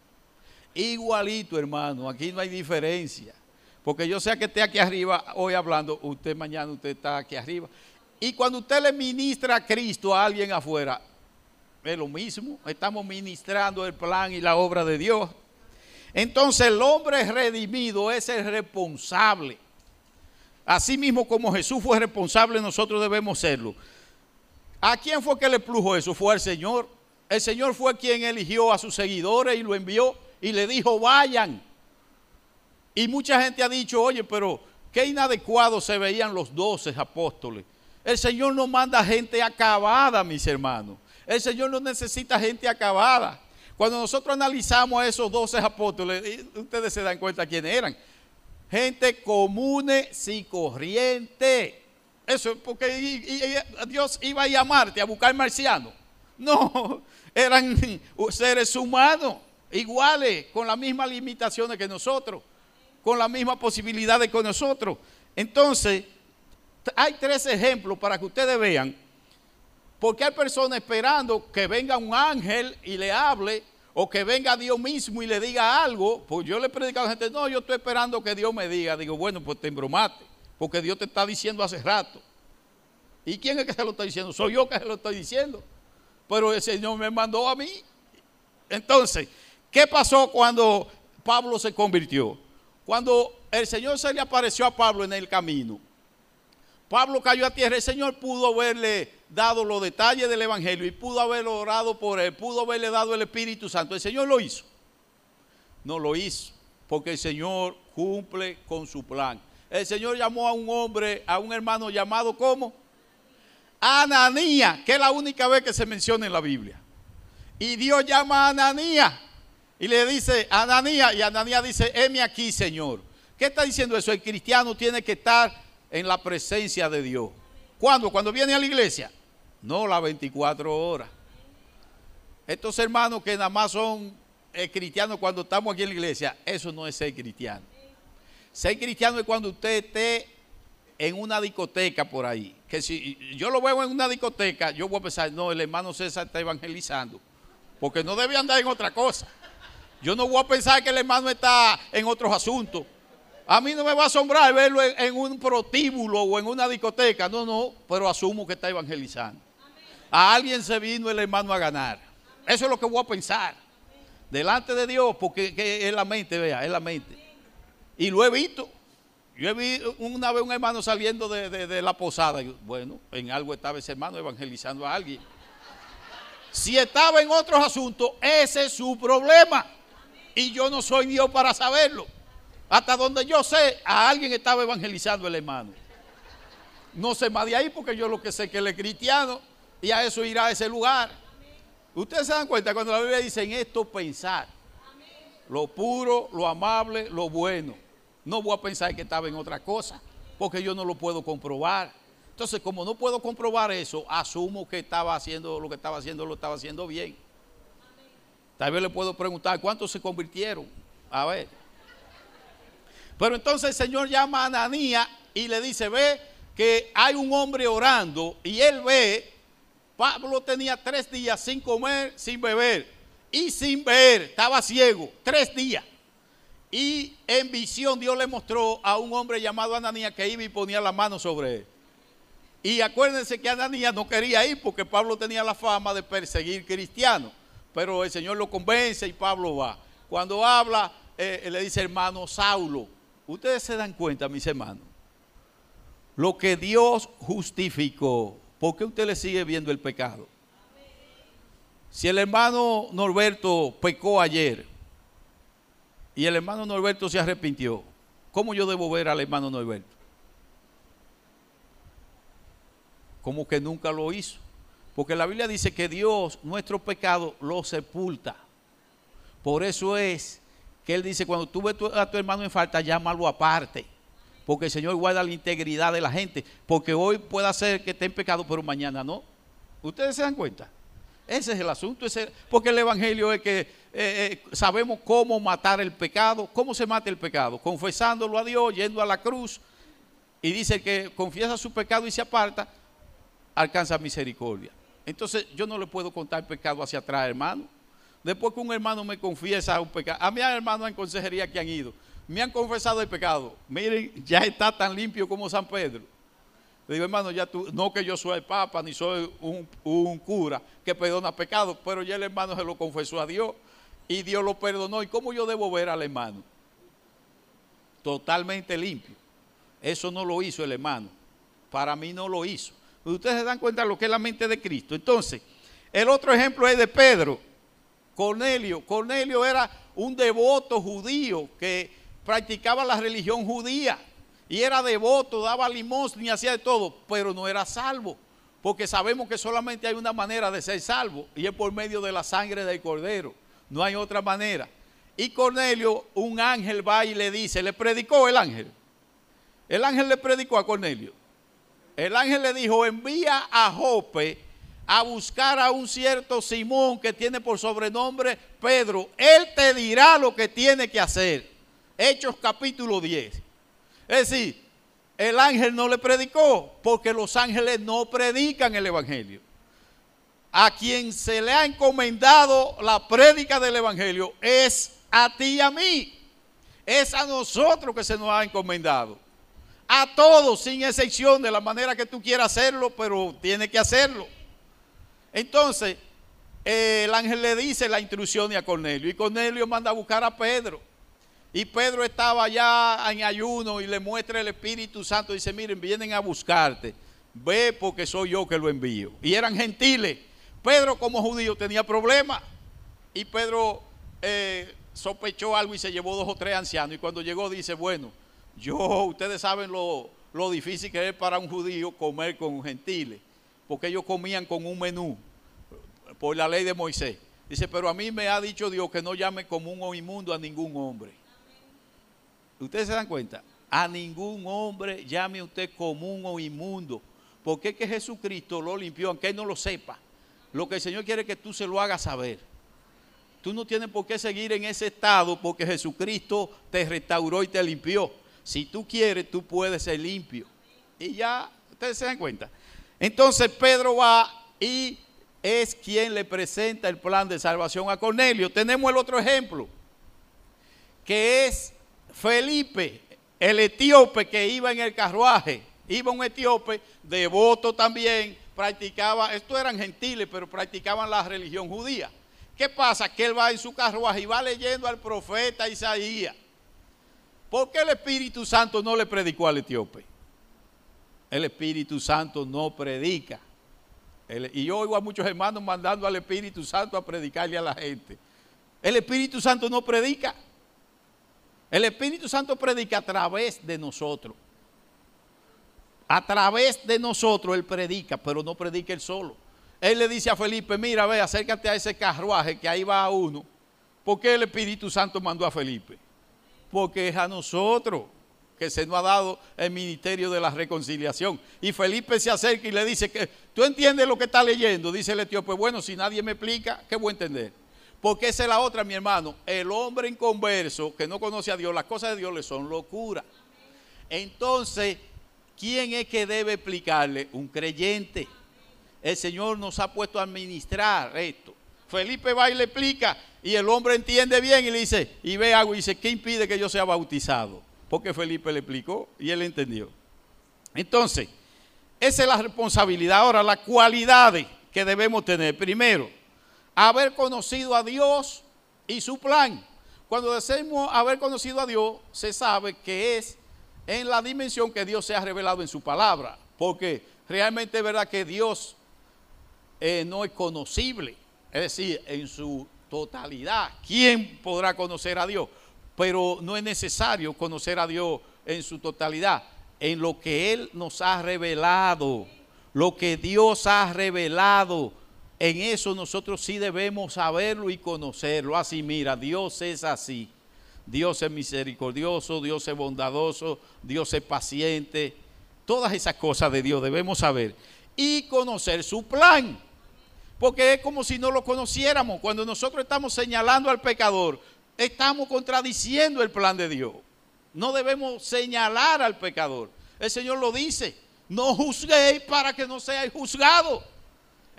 Igualito, hermano, aquí no hay diferencia. Porque yo sé que esté aquí arriba hoy hablando, usted mañana usted está aquí arriba. Y cuando usted le ministra a Cristo a alguien afuera, es lo mismo, estamos ministrando el plan y la obra de Dios. Entonces el hombre redimido es el responsable. Así mismo como Jesús fue responsable, nosotros debemos serlo. ¿A quién fue que le plujo eso? Fue al Señor. El Señor fue quien eligió a sus seguidores y lo envió y le dijo, vayan. Y mucha gente ha dicho, oye, pero qué inadecuado se veían los doce apóstoles. El Señor no manda gente acabada, mis hermanos. El Señor no necesita gente acabada. Cuando nosotros analizamos a esos doce apóstoles, ustedes se dan cuenta quiénes eran. Gente comunes y corriente. Eso, porque Dios iba a llamarte a buscar marcianos. No, eran seres humanos, iguales, con las mismas limitaciones que nosotros, con las mismas posibilidades que nosotros. Entonces, hay tres ejemplos para que ustedes vean, porque hay personas esperando que venga un ángel y le hable, o que venga Dios mismo y le diga algo. Pues yo le he predicado a la gente, no, yo estoy esperando que Dios me diga. Digo, bueno, pues te embromate, porque Dios te está diciendo hace rato. ¿Y quién es que se lo está diciendo? Soy yo que se lo estoy diciendo. Pero el Señor me mandó a mí. Entonces, ¿qué pasó cuando Pablo se convirtió? Cuando el Señor se le apareció a Pablo en el camino, Pablo cayó a tierra, el Señor pudo haberle dado los detalles del Evangelio y pudo haber orado por él, pudo haberle dado el Espíritu Santo. El Señor lo hizo. No lo hizo, porque el Señor cumple con su plan. El Señor llamó a un hombre, a un hermano llamado como Ananía, que es la única vez que se menciona en la Biblia. Y Dios llama a Ananía y le dice, Ananía, y Ananía dice, heme aquí, Señor. ¿Qué está diciendo eso? El cristiano tiene que estar en la presencia de Dios. ¿Cuándo? Cuando viene a la iglesia. No las 24 horas. Estos hermanos que nada más son eh, cristianos cuando estamos aquí en la iglesia, eso no es ser cristiano. Ser cristiano es cuando usted esté en una discoteca por ahí. Que si yo lo veo en una discoteca, yo voy a pensar, no, el hermano César está evangelizando. Porque no debe andar en otra cosa. Yo no voy a pensar que el hermano está en otros asuntos. A mí no me va a asombrar verlo en, un protíbulo o en una discoteca. No, no, pero asumo que está evangelizando. A alguien se vino el hermano a ganar. Eso es lo que voy a pensar. Delante de Dios, porque es la mente, vea, es la mente. Y lo he visto. Yo he visto una vez un hermano saliendo de, la posada. bueno, en algo estaba ese hermano evangelizando a alguien. Si estaba en otros asuntos, ese es su problema. Y yo no soy Dios para saberlo. Hasta donde yo sé, a alguien estaba evangelizando el hermano. No sé más de ahí porque yo lo que sé que él es cristiano y a eso irá a ese lugar. Ustedes se dan cuenta cuando la Biblia dice en esto pensar. Lo puro, lo amable, lo bueno. No voy a pensar que estaba en otra cosa porque yo no lo puedo comprobar. Entonces, como no puedo comprobar eso, asumo que estaba haciendo lo que estaba haciendo, lo estaba haciendo bien. Tal vez le puedo preguntar cuántos se convirtieron. A ver. Pero entonces el Señor llama a Ananía y le dice, ve que hay un hombre orando y él ve, Pablo tenía tres días sin comer, sin beber y sin ver, estaba ciego, tres días. Y en visión Dios le mostró a un hombre llamado Ananías que iba y ponía la mano sobre él. Y acuérdense que Ananías no quería ir porque Pablo tenía la fama de perseguir cristianos. Pero el Señor lo convence y Pablo va. Cuando habla, eh, le dice hermano Saulo. Ustedes se dan cuenta, mis hermanos, lo que Dios justificó, ¿por qué usted le sigue viendo el pecado? Si el hermano Norberto pecó ayer y el hermano Norberto se arrepintió, ¿cómo yo debo ver al hermano Norberto? Como que nunca lo hizo. Porque la Biblia dice que Dios nuestro pecado lo sepulta. Por eso es que él dice, cuando tú ves a tu hermano en falta, llámalo aparte. Porque el Señor guarda la integridad de la gente. Porque hoy puede ser que esté en pecado, pero mañana no. ¿Ustedes se dan cuenta? Ese es el asunto. porque el Evangelio es que eh, eh, sabemos cómo matar el pecado. ¿Cómo se mata el pecado? Confesándolo a Dios, yendo a la cruz. Y dice que confiesa su pecado y se aparta, alcanza misericordia. Entonces yo no le puedo contar pecado hacia atrás, hermano. Después que un hermano me confiesa un pecado, a mi hermano en consejería que han ido, me han confesado el pecado. Miren, ya está tan limpio como San Pedro. Le digo, hermano, ya tú, no que yo soy el papa ni soy un, un cura que perdona pecado, pero ya el hermano se lo confesó a Dios y Dios lo perdonó. ¿Y cómo yo debo ver al hermano? Totalmente limpio. Eso no lo hizo el hermano. Para mí no lo hizo. Ustedes se dan cuenta de lo que es la mente de Cristo. Entonces, el otro ejemplo es de Pedro. Cornelio. Cornelio era un devoto judío que practicaba la religión judía. Y era devoto, daba limosna y hacía de todo, pero no era salvo. Porque sabemos que solamente hay una manera de ser salvo y es por medio de la sangre del cordero. No hay otra manera. Y Cornelio, un ángel va y le dice, le predicó el ángel. El ángel le predicó a Cornelio. El ángel le dijo, envía a Jope a buscar a un cierto Simón que tiene por sobrenombre Pedro. Él te dirá lo que tiene que hacer. Hechos capítulo 10. Es decir, el ángel no le predicó porque los ángeles no predican el Evangelio. A quien se le ha encomendado la prédica del Evangelio es a ti y a mí. Es a nosotros que se nos ha encomendado. A todos, sin excepción, de la manera que tú quieras hacerlo, pero tiene que hacerlo. Entonces, el ángel le dice la instrucción a Cornelio y Cornelio manda a buscar a Pedro. Y Pedro estaba ya en ayuno y le muestra el Espíritu Santo. Dice, miren, vienen a buscarte. Ve porque soy yo que lo envío. Y eran gentiles. Pedro como judío tenía problemas. Y Pedro eh, sospechó algo y se llevó dos o tres ancianos. Y cuando llegó dice, bueno, yo, ustedes saben lo, lo difícil que es para un judío comer con gentiles. Porque ellos comían con un menú por la ley de Moisés. Dice, pero a mí me ha dicho Dios que no llame común o inmundo a ningún hombre. ¿Ustedes se dan cuenta? A ningún hombre llame usted común o inmundo. Porque es que Jesucristo lo limpió, aunque él no lo sepa. Lo que el Señor quiere es que tú se lo hagas saber. Tú no tienes por qué seguir en ese estado porque Jesucristo te restauró y te limpió. Si tú quieres, tú puedes ser limpio. Y ya, ustedes se dan cuenta. Entonces Pedro va y es quien le presenta el plan de salvación a Cornelio. Tenemos el otro ejemplo, que es Felipe, el etíope que iba en el carruaje. Iba un etíope, devoto también, practicaba, estos eran gentiles, pero practicaban la religión judía. ¿Qué pasa? Que él va en su carruaje y va leyendo al profeta Isaías. ¿Por qué el Espíritu Santo no le predicó al etíope? El Espíritu Santo no predica. y yo oigo a muchos hermanos mandando al Espíritu Santo a predicarle a la gente. El Espíritu Santo no predica. El Espíritu Santo predica a través de nosotros. A través de nosotros Él predica, pero no predica Él solo. Él le dice a Felipe, mira, ve, acércate a ese carruaje que ahí va uno. ¿Por qué el Espíritu Santo mandó a Felipe? Porque es a nosotros que se nos ha dado el ministerio de la reconciliación. Y Felipe se acerca y le dice que, ¿tú entiendes lo que está leyendo? Dice el etíope, bueno, si nadie me explica, ¿qué voy a entender? Porque esa es la otra, mi hermano. El hombre inconverso que no conoce a Dios, las cosas de Dios le son locura. Entonces, ¿quién es que debe explicarle? Un creyente. El Señor nos ha puesto a administrar esto. Felipe va y le explica y el hombre entiende bien y le dice, y ve algo y dice, ¿qué impide que yo sea bautizado? porque Felipe le explicó y él entendió. Entonces, esa es la responsabilidad. Ahora, las cualidades que debemos tener. Primero, haber conocido a Dios y su plan. Cuando decimos haber conocido a Dios, se sabe que es en la dimensión que Dios se ha revelado en su palabra. Porque realmente es verdad que Dios eh, no es conocible. Es decir, en su totalidad. ¿Quién podrá conocer a Dios? pero no es necesario conocer a Dios en su totalidad, en lo que Él nos ha revelado, lo que Dios ha revelado. En eso nosotros sí debemos saberlo y conocerlo. Así, mira, Dios es así. Dios es misericordioso, Dios es bondadoso, Dios es paciente. Todas esas cosas de Dios debemos saber. Y conocer su plan. Porque es como si no lo conociéramos. Cuando nosotros estamos señalando al pecador, estamos contradiciendo el plan de Dios. No debemos señalar al pecador. El Señor lo dice, no juzguéis para que no seáis juzgados.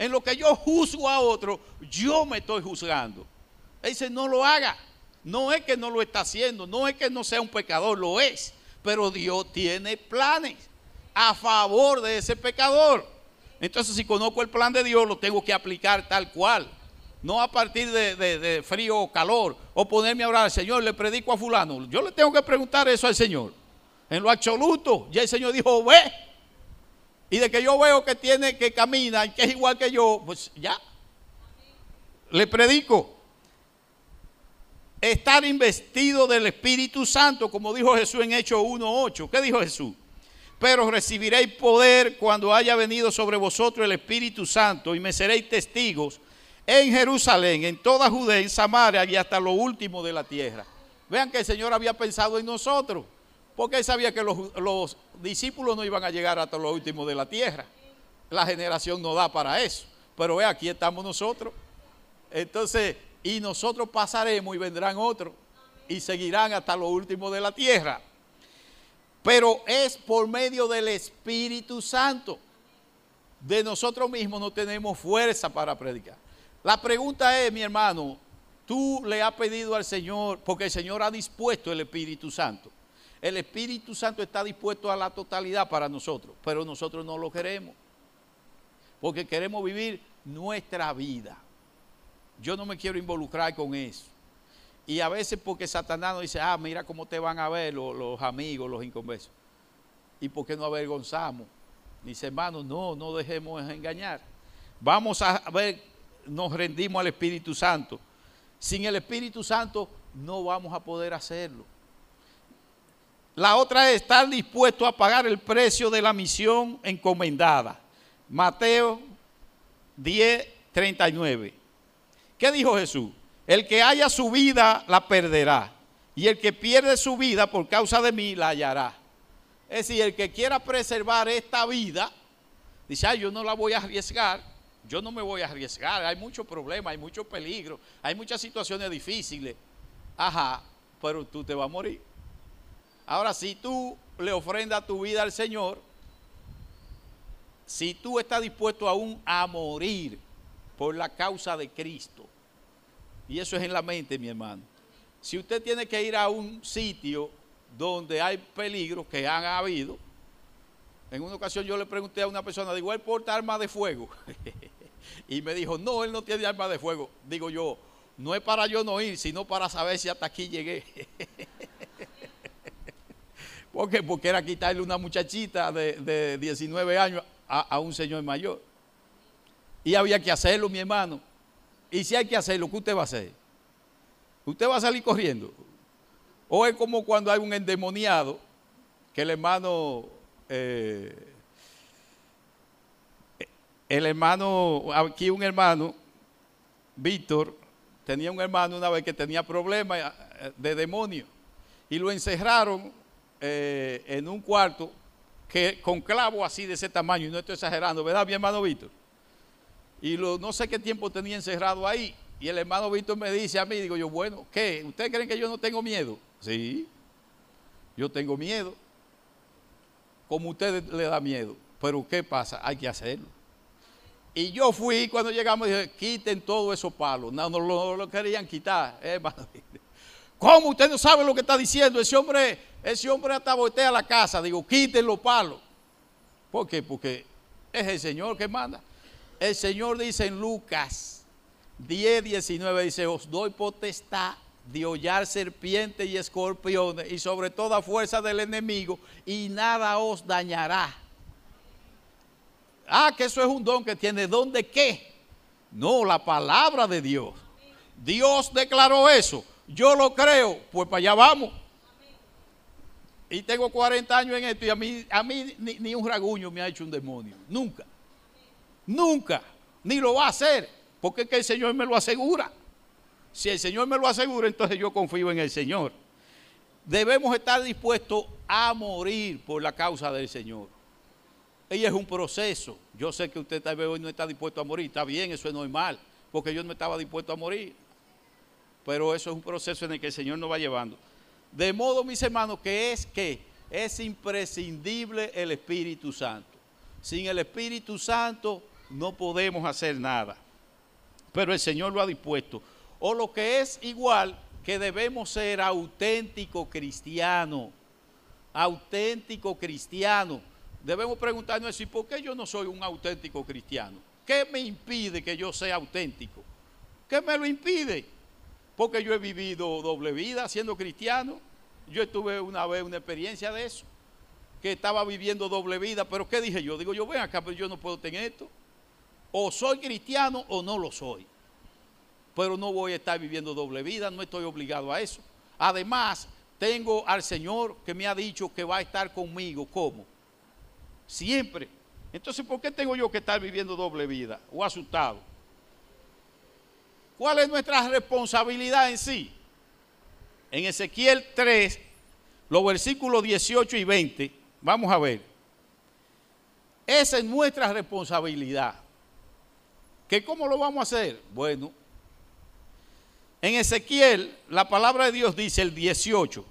En lo que yo juzgo a otro, yo me estoy juzgando. Él dice, no lo haga. No es que no lo está haciendo, no es que no sea un pecador, lo es. Pero Dios tiene planes a favor de ese pecador. Entonces, si conozco el plan de Dios, lo tengo que aplicar tal cual. No a partir de, frío o calor. O ponerme a hablar al Señor, le predico a fulano. Yo le tengo que preguntar eso al Señor. En lo absoluto, ya el Señor dijo, ve. Y de que yo veo que tiene, que camina y que es igual que yo, pues ya. Le predico estar investido del Espíritu Santo, como dijo Jesús en Hechos 1.8. ¿Qué dijo Jesús? Pero recibiréis poder cuando haya venido sobre vosotros el Espíritu Santo y me seréis testigos en Jerusalén, en toda Judea, en Samaria y hasta lo último de la tierra. Vean que el Señor había pensado en nosotros, porque él sabía que los, los discípulos no iban a llegar hasta lo último de la tierra. La generación no da para eso. Pero ve, aquí estamos nosotros. Entonces, y nosotros pasaremos y vendrán otros y seguirán hasta lo último de la tierra. Pero es por medio del Espíritu Santo. De nosotros mismos no tenemos fuerza para predicar. La pregunta es, mi hermano, tú le has pedido al Señor, porque el Señor ha dispuesto el Espíritu Santo. El Espíritu Santo está dispuesto a la totalidad para nosotros, pero nosotros no lo queremos. Porque queremos vivir nuestra vida. Yo no me quiero involucrar con eso. Y a veces porque Satanás nos dice, ah, mira cómo te van a ver los, amigos, los inconversos. ¿Y por qué no avergonzamos? Dice, hermano, no, no dejemos engañar. Vamos a ver, nos rendimos al Espíritu Santo. Sin el Espíritu Santo no vamos a poder hacerlo. La otra es estar dispuesto a pagar el precio de la misión encomendada. Mateo 10, 39. ¿Qué dijo Jesús? El que haya su vida la perderá. Y el que pierde su vida por causa de mí la hallará. Es decir, el que quiera preservar esta vida, dice, yo no la voy a arriesgar. Yo no me voy a arriesgar. Hay muchos problemas, hay mucho peligro, hay muchas situaciones difíciles. Ajá, pero tú te vas a morir. Ahora, si tú le ofrendas tu vida al Señor, si tú estás dispuesto aún a morir por la causa de Cristo, y eso es en la mente, mi hermano. Si usted tiene que ir a un sitio donde hay peligros que han habido, en una ocasión yo le pregunté a una persona, digo, ¿él porta arma de fuego? y me dijo, no, él no tiene arma de fuego. Digo yo, no es para yo no ir, sino para saber si hasta aquí llegué. ¿Por qué? Porque era quitarle una muchachita de, 19 años a, un señor mayor. Y había que hacerlo, mi hermano. Y si hay que hacerlo, ¿qué usted va a hacer? ¿Usted va a salir corriendo? O es como cuando hay un endemoniado, que el hermano, eh, el hermano, aquí un hermano, Víctor, tenía un hermano una vez que tenía problemas eh, de demonio y lo encerraron eh, en un cuarto que, con clavo así de ese tamaño, y no estoy exagerando, ¿verdad, mi hermano Víctor? Y no sé qué tiempo tenía encerrado ahí. Y el hermano Víctor me dice a mí, digo yo, bueno, ¿qué? ¿Ustedes creen que yo no tengo miedo? Sí, yo tengo miedo. Como ustedes le da miedo. Pero ¿qué pasa? Hay que hacerlo. Y yo fui cuando llegamos dije, quiten todos esos palos. No, no lo, querían quitar. hermano. ¿Cómo usted no sabe lo que está diciendo? Ese hombre, ese hombre hasta voltea la casa. Digo, quiten los palos. ¿Por qué? Porque es el Señor que manda. El Señor dice en Lucas 10, 19, dice, os doy potestad de hollar serpientes y escorpiones y sobre toda fuerza del enemigo y nada os dañará. Ah, que eso es un don que tiene. ¿Don de qué? No, la palabra de Dios. Dios declaró eso. Yo lo creo, pues para allá vamos. Y tengo 40 años en esto y a mí, a mí ni, un raguño me ha hecho un demonio. Nunca. Nunca, ni lo va a hacer, porque es que el Señor me lo asegura. Si el Señor me lo asegura, entonces yo confío en el Señor. Debemos estar dispuestos a morir por la causa del Señor. Y es un proceso. Yo sé que usted tal vez hoy no está dispuesto a morir. Está bien, eso es normal, porque yo no estaba dispuesto a morir. Pero eso es un proceso en el que el Señor nos va llevando. De modo, mis hermanos, que es que es imprescindible el Espíritu Santo. Sin el Espíritu Santo no podemos hacer nada. Pero el Señor lo ha dispuesto. O lo que es igual, que debemos ser auténtico cristiano. Auténtico cristiano. Debemos preguntarnos ¿y por qué yo no soy un auténtico cristiano? ¿Qué me impide que yo sea auténtico? ¿Qué me lo impide? Porque yo he vivido doble vida siendo cristiano. Yo tuve una vez una experiencia de eso, que estaba viviendo doble vida, pero ¿qué dije yo? Digo, yo ven acá, pero yo no puedo tener esto. O soy cristiano o no lo soy. Pero no voy a estar viviendo doble vida, no estoy obligado a eso. Además, tengo al Señor que me ha dicho que va a estar conmigo. ¿Cómo? Siempre. Entonces, ¿por qué tengo yo que estar viviendo doble vida o asustado? ¿Cuál es nuestra responsabilidad en sí? En Ezequiel 3, los versículos 18 y 20, vamos a ver. Esa es nuestra responsabilidad. ¿Que ¿Cómo lo vamos a hacer? Bueno, en Ezequiel la palabra de Dios dice el 18,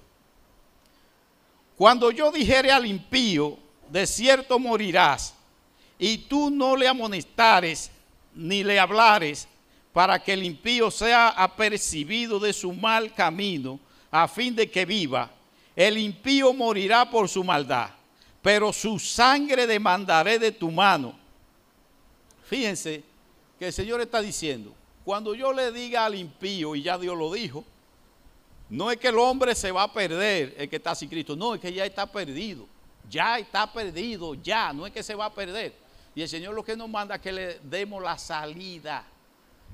cuando yo dijere al impío, de cierto morirás, y tú no le amonestares ni le hablares, para que el impío sea apercibido de su mal camino, a fin de que viva. El impío morirá por su maldad, pero su sangre demandaré de tu mano. Fíjense que el Señor está diciendo, cuando yo le diga al impío, y ya Dios lo dijo, no es que el hombre se va a perder, el que está sin Cristo, no, es que ya está perdido, ya está perdido, ya, no es que se va a perder. Y el Señor lo que nos manda es que le demos la salida.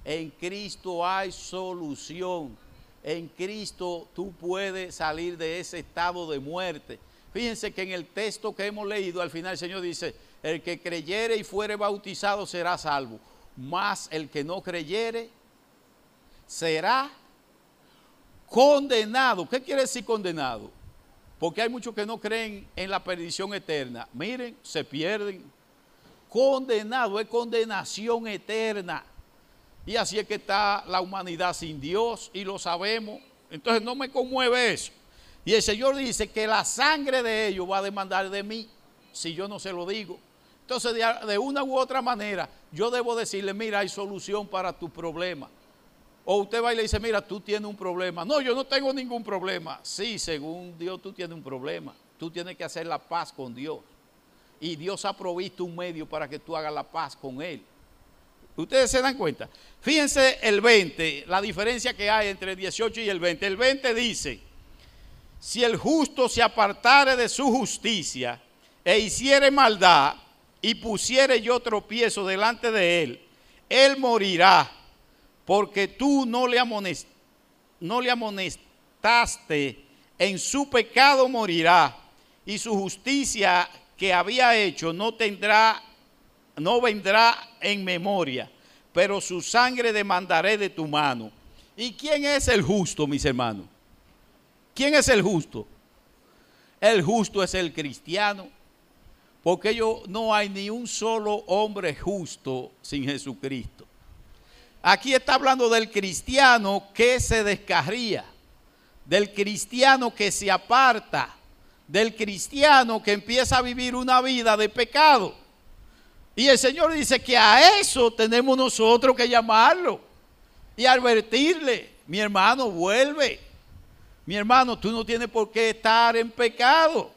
En Cristo hay solución en Cristo tú puedes salir de ese estado de muerte. Fíjense que en el texto que hemos leído, al final el Señor dice, el que creyere y fuere bautizado será salvo, mas el que no creyere será condenado. ¿Qué quiere decir condenado? Porque hay muchos que no creen en la perdición eterna. Miren, se pierden. Condenado es condenación eterna. Y así es que está la humanidad sin Dios y lo sabemos. Entonces no me conmueve eso. Y el Señor dice que la sangre de ellos va a demandar de mí si yo no se lo digo. Entonces de, una u otra manera yo debo decirle, mira, hay solución para tu problema. O usted va y le dice, mira, tú tienes un problema. No, yo no tengo ningún problema. Sí, según Dios tú tienes un problema. Tú tienes que hacer la paz con Dios. Y Dios ha provisto un medio para que tú hagas la paz con Él. Ustedes se dan cuenta. Fíjense el 20, la diferencia que hay entre el 18 y el 20. El 20 dice, si el justo se apartare de su justicia e hiciere maldad y pusiere yo tropiezo delante de él, él morirá, porque tú no le, no le amonestaste, en su pecado morirá, y su justicia que había hecho no tendrá no vendrá en memoria, pero su sangre demandaré de tu mano. ¿Y quién es el justo, mis hermanos? ¿Quién es el justo? El justo es el cristiano, porque yo, no hay ni un solo hombre justo sin Jesucristo. Aquí está hablando del cristiano que se descarría, del cristiano que se aparta, del cristiano que empieza a vivir una vida de pecado. Y el Señor dice que a eso tenemos nosotros que llamarlo y advertirle, mi hermano, vuelve. Mi hermano, tú no tienes por qué estar en pecado.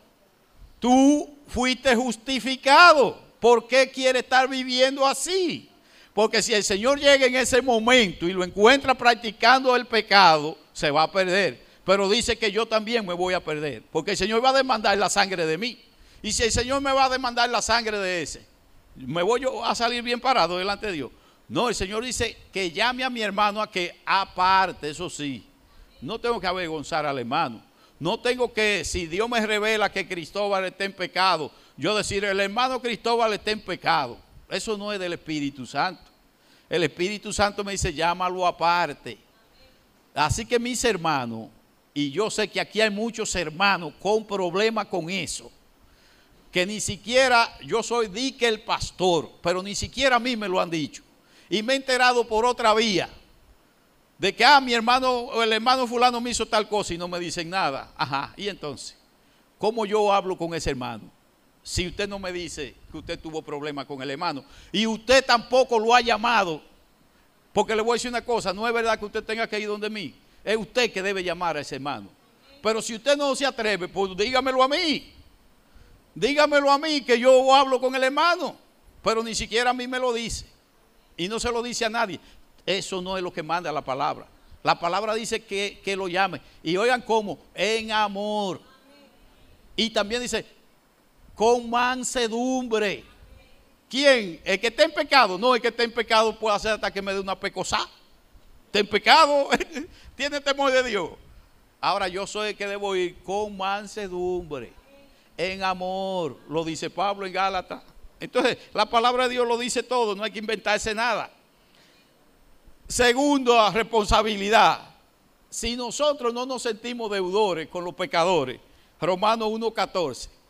Tú fuiste justificado. ¿Por qué quieres estar viviendo así? Porque si el Señor llega en ese momento y lo encuentra practicando el pecado, se va a perder. Pero dice que yo también me voy a perder. Porque el Señor va a demandar la sangre de mí. Y si el Señor me va a demandar la sangre de ese, me voy yo a salir bien parado delante de Dios. No, el Señor dice que llame a mi hermano a que aparte, eso sí. No tengo que avergonzar al hermano. No tengo que, si Dios me revela que Cristóbal está en pecado, yo decir, el hermano Cristóbal está en pecado. Eso no es del Espíritu Santo. El Espíritu Santo me dice, llámalo aparte. Así que mis hermanos, y yo sé que aquí hay muchos hermanos con problemas con eso que ni siquiera yo soy dique el pastor, pero ni siquiera a mí me lo han dicho. Y me he enterado por otra vía de que, ah, mi hermano, el hermano fulano me hizo tal cosa y no me dicen nada. Ajá, y entonces, ¿cómo yo hablo con ese hermano? si usted no me dice que usted tuvo problemas con el hermano. Y usted tampoco lo ha llamado. Porque le voy a decir una cosa, no es verdad que usted tenga que ir donde mí. Es usted que debe llamar a ese hermano. Pero si usted no se atreve, pues dígamelo a mí. Dígamelo a mí que yo hablo con el hermano. Pero ni siquiera a mí me lo dice. Y no se lo dice a nadie. Eso no es lo que manda la palabra. La palabra dice que, que lo llame. Y oigan cómo, en amor. Y también dice, con mansedumbre. ¿Quién? El que está en pecado. No, el que está en pecado puede hacer hasta que me dé una pecosa. Está en pecado, tiene temor de Dios. Ahora yo soy el que debo ir con mansedumbre, en amor, lo dice Pablo en Gálatas. Entonces, la palabra de Dios lo dice todo, no hay que inventarse nada. Segundo, responsabilidad. Si nosotros no nos sentimos deudores con los pecadores, Romanos 1.14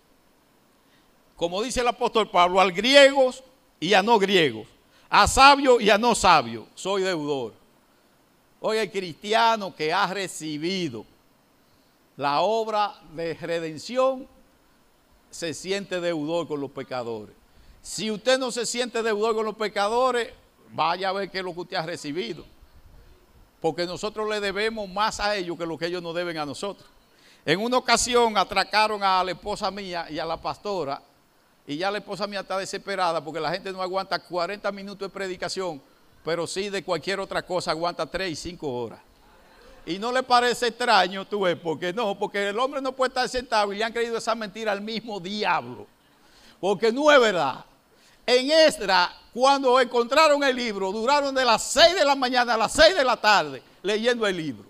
como dice el apóstol Pablo, al griegos y a no griegos, a sabio y a no sabio, soy deudor. Hoy el cristiano que ha recibido la obra de redención se siente deudor con los pecadores. Si usted no se siente deudor con los pecadores, vaya a ver qué es lo que usted ha recibido. Porque nosotros le debemos más a ellos que lo que ellos nos deben a nosotros. En una ocasión atracaron a la esposa mía y a la pastora y ya la esposa mía está desesperada porque la gente no aguanta 40 minutos de predicación, pero sí de cualquier otra cosa aguanta 3 y 5 horas. Y no le parece extraño, tú ves, porque no, porque el hombre no puede estar sentado y le han creído esa mentira al mismo diablo. Porque no es verdad. En Esdra, cuando encontraron el libro, duraron de las 6 de la mañana a las 6 de la tarde leyendo el libro.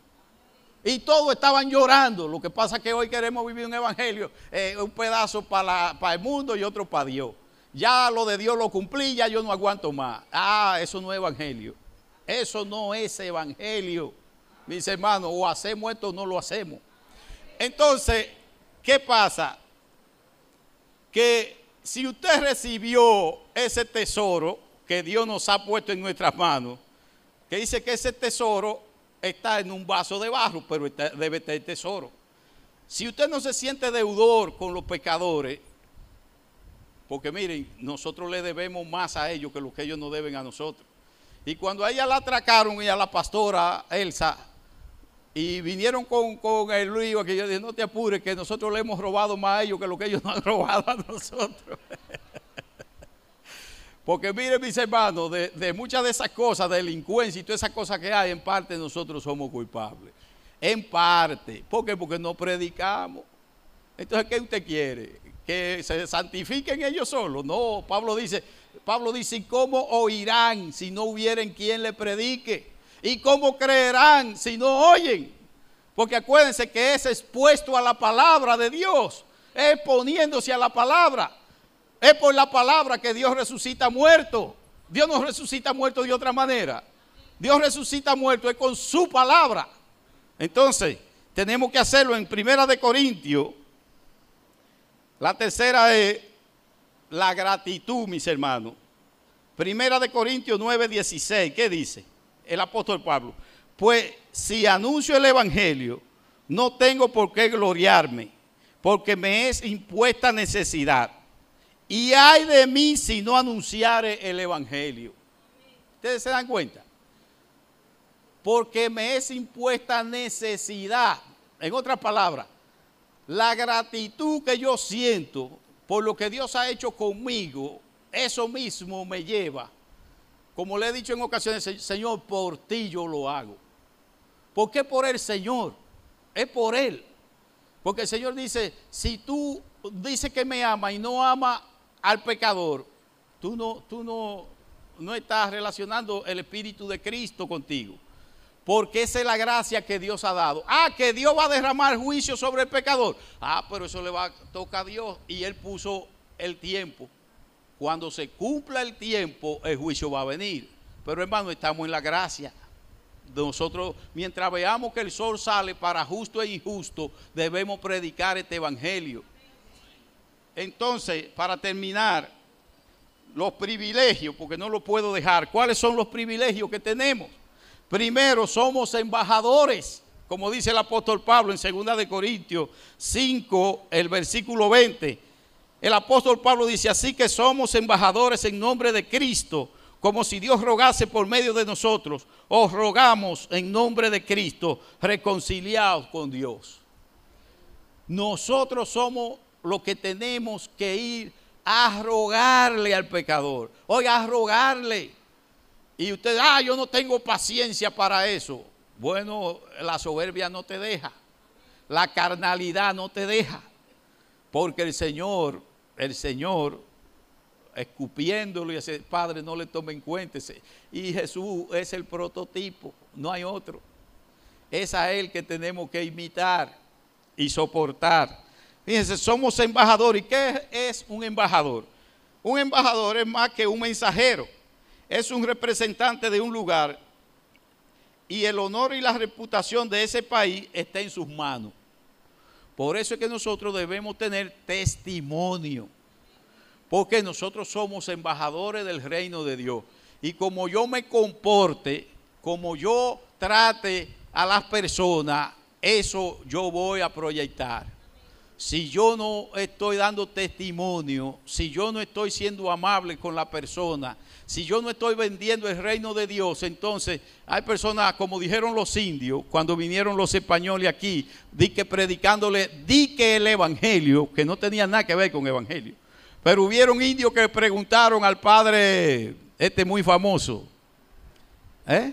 Y todos estaban llorando. Lo que pasa es que hoy queremos vivir un evangelio, eh, un pedazo para, para, el mundo y otro para Dios. Ya lo de Dios lo cumplí, ya yo no aguanto más. Ah, eso no es evangelio. Eso no es evangelio. Mis hermanos, o hacemos esto o no lo hacemos. Entonces, ¿qué pasa? Que si usted recibió ese tesoro que Dios nos ha puesto en nuestras manos, que dice que ese tesoro está en un vaso de barro, pero debe tener tesoro. Si usted no se siente deudor con los pecadores, porque miren, nosotros le debemos más a ellos que lo que ellos nos deben a nosotros. Y cuando a ella la atracaron y a la pastora Elsa, y vinieron con, con el lío, que yo dije, no te apures, que nosotros le hemos robado más a ellos que lo que ellos nos han robado a nosotros. Porque miren mis hermanos, de, muchas de esas cosas, delincuencia y todas esas cosas que hay, en parte nosotros somos culpables. En parte. ¿Por qué? Porque no predicamos. Entonces, ¿qué usted quiere? ¿Que se santifiquen ellos solos? No, Pablo dice, Pablo dice, ¿cómo oirán si no hubieren quien le predique? ¿Y cómo creerán si no oyen? Porque acuérdense que es expuesto a la palabra de Dios, es poniéndose a la palabra. Es por la palabra que Dios resucita muerto. Dios no resucita muerto de otra manera. Dios resucita muerto es con su palabra. Entonces, tenemos que hacerlo en Primera de Corintios. La tercera es la gratitud, mis hermanos. Primera de Corintios 9, 16. ¿Qué dice? El apóstol Pablo. Pues si anuncio el Evangelio, no tengo por qué gloriarme, porque me es impuesta necesidad. Y hay de mí si no anunciare el Evangelio. ¿Ustedes se dan cuenta? Porque me es impuesta necesidad. En otras palabras, la gratitud que yo siento por lo que Dios ha hecho conmigo, eso mismo me lleva. Como le he dicho en ocasiones, Señor, por ti yo lo hago. ¿Por qué por el Señor? Es por Él. Porque el Señor dice, si tú dices que me ama y no ama al pecador, tú no, tú no, no estás relacionando el Espíritu de Cristo contigo. Porque esa es la gracia que Dios ha dado. Ah, que Dios va a derramar juicio sobre el pecador. Ah, pero eso le va a tocar a Dios. Y Él puso el tiempo. Cuando se cumpla el tiempo, el juicio va a venir. Pero hermano, estamos en la gracia. Nosotros, mientras veamos que el sol sale para justo e injusto, debemos predicar este evangelio. Entonces, para terminar, los privilegios, porque no lo puedo dejar. ¿Cuáles son los privilegios que tenemos? Primero, somos embajadores, como dice el apóstol Pablo en 2 de Corintios 5, el versículo 20. El apóstol Pablo dice, así que somos embajadores en nombre de Cristo, como si Dios rogase por medio de nosotros, os rogamos en nombre de Cristo, reconciliados con Dios. Nosotros somos los que tenemos que ir a rogarle al pecador. Oiga, a rogarle. Y usted, ah, yo no tengo paciencia para eso. Bueno, la soberbia no te deja. La carnalidad no te deja. Porque el Señor el Señor escupiéndolo y ese Padre no le tome en cuenta. Y Jesús es el prototipo, no hay otro. Es a Él que tenemos que imitar y soportar. Fíjense, somos embajadores. ¿Y qué es un embajador? Un embajador es más que un mensajero. Es un representante de un lugar y el honor y la reputación de ese país está en sus manos. Por eso es que nosotros debemos tener testimonio. Porque nosotros somos embajadores del reino de Dios. Y como yo me comporte, como yo trate a las personas, eso yo voy a proyectar. Si yo no estoy dando testimonio, si yo no estoy siendo amable con la persona, si yo no estoy vendiendo el reino de Dios, entonces hay personas, como dijeron los indios, cuando vinieron los españoles aquí, di que predicándole, di que el evangelio, que no tenía nada que ver con el evangelio, pero hubieron indios que preguntaron al padre, este muy famoso, ¿eh?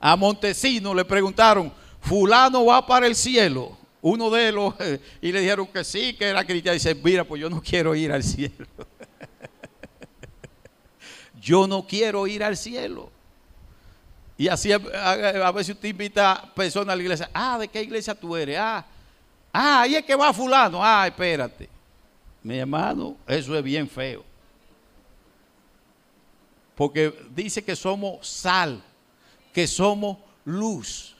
a Montesino le preguntaron, fulano va para el cielo. Uno de los, y le dijeron que sí, que era cristiano. Y dice, mira, pues yo no quiero ir al cielo. Yo no quiero ir al cielo. Y así a, veces usted invita a personas a la iglesia. Ah, ¿de qué iglesia tú eres? Ah, ah, ahí es que va fulano. Ah, espérate. Mi hermano, eso es bien feo. Porque dice que somos sal, que somos luz.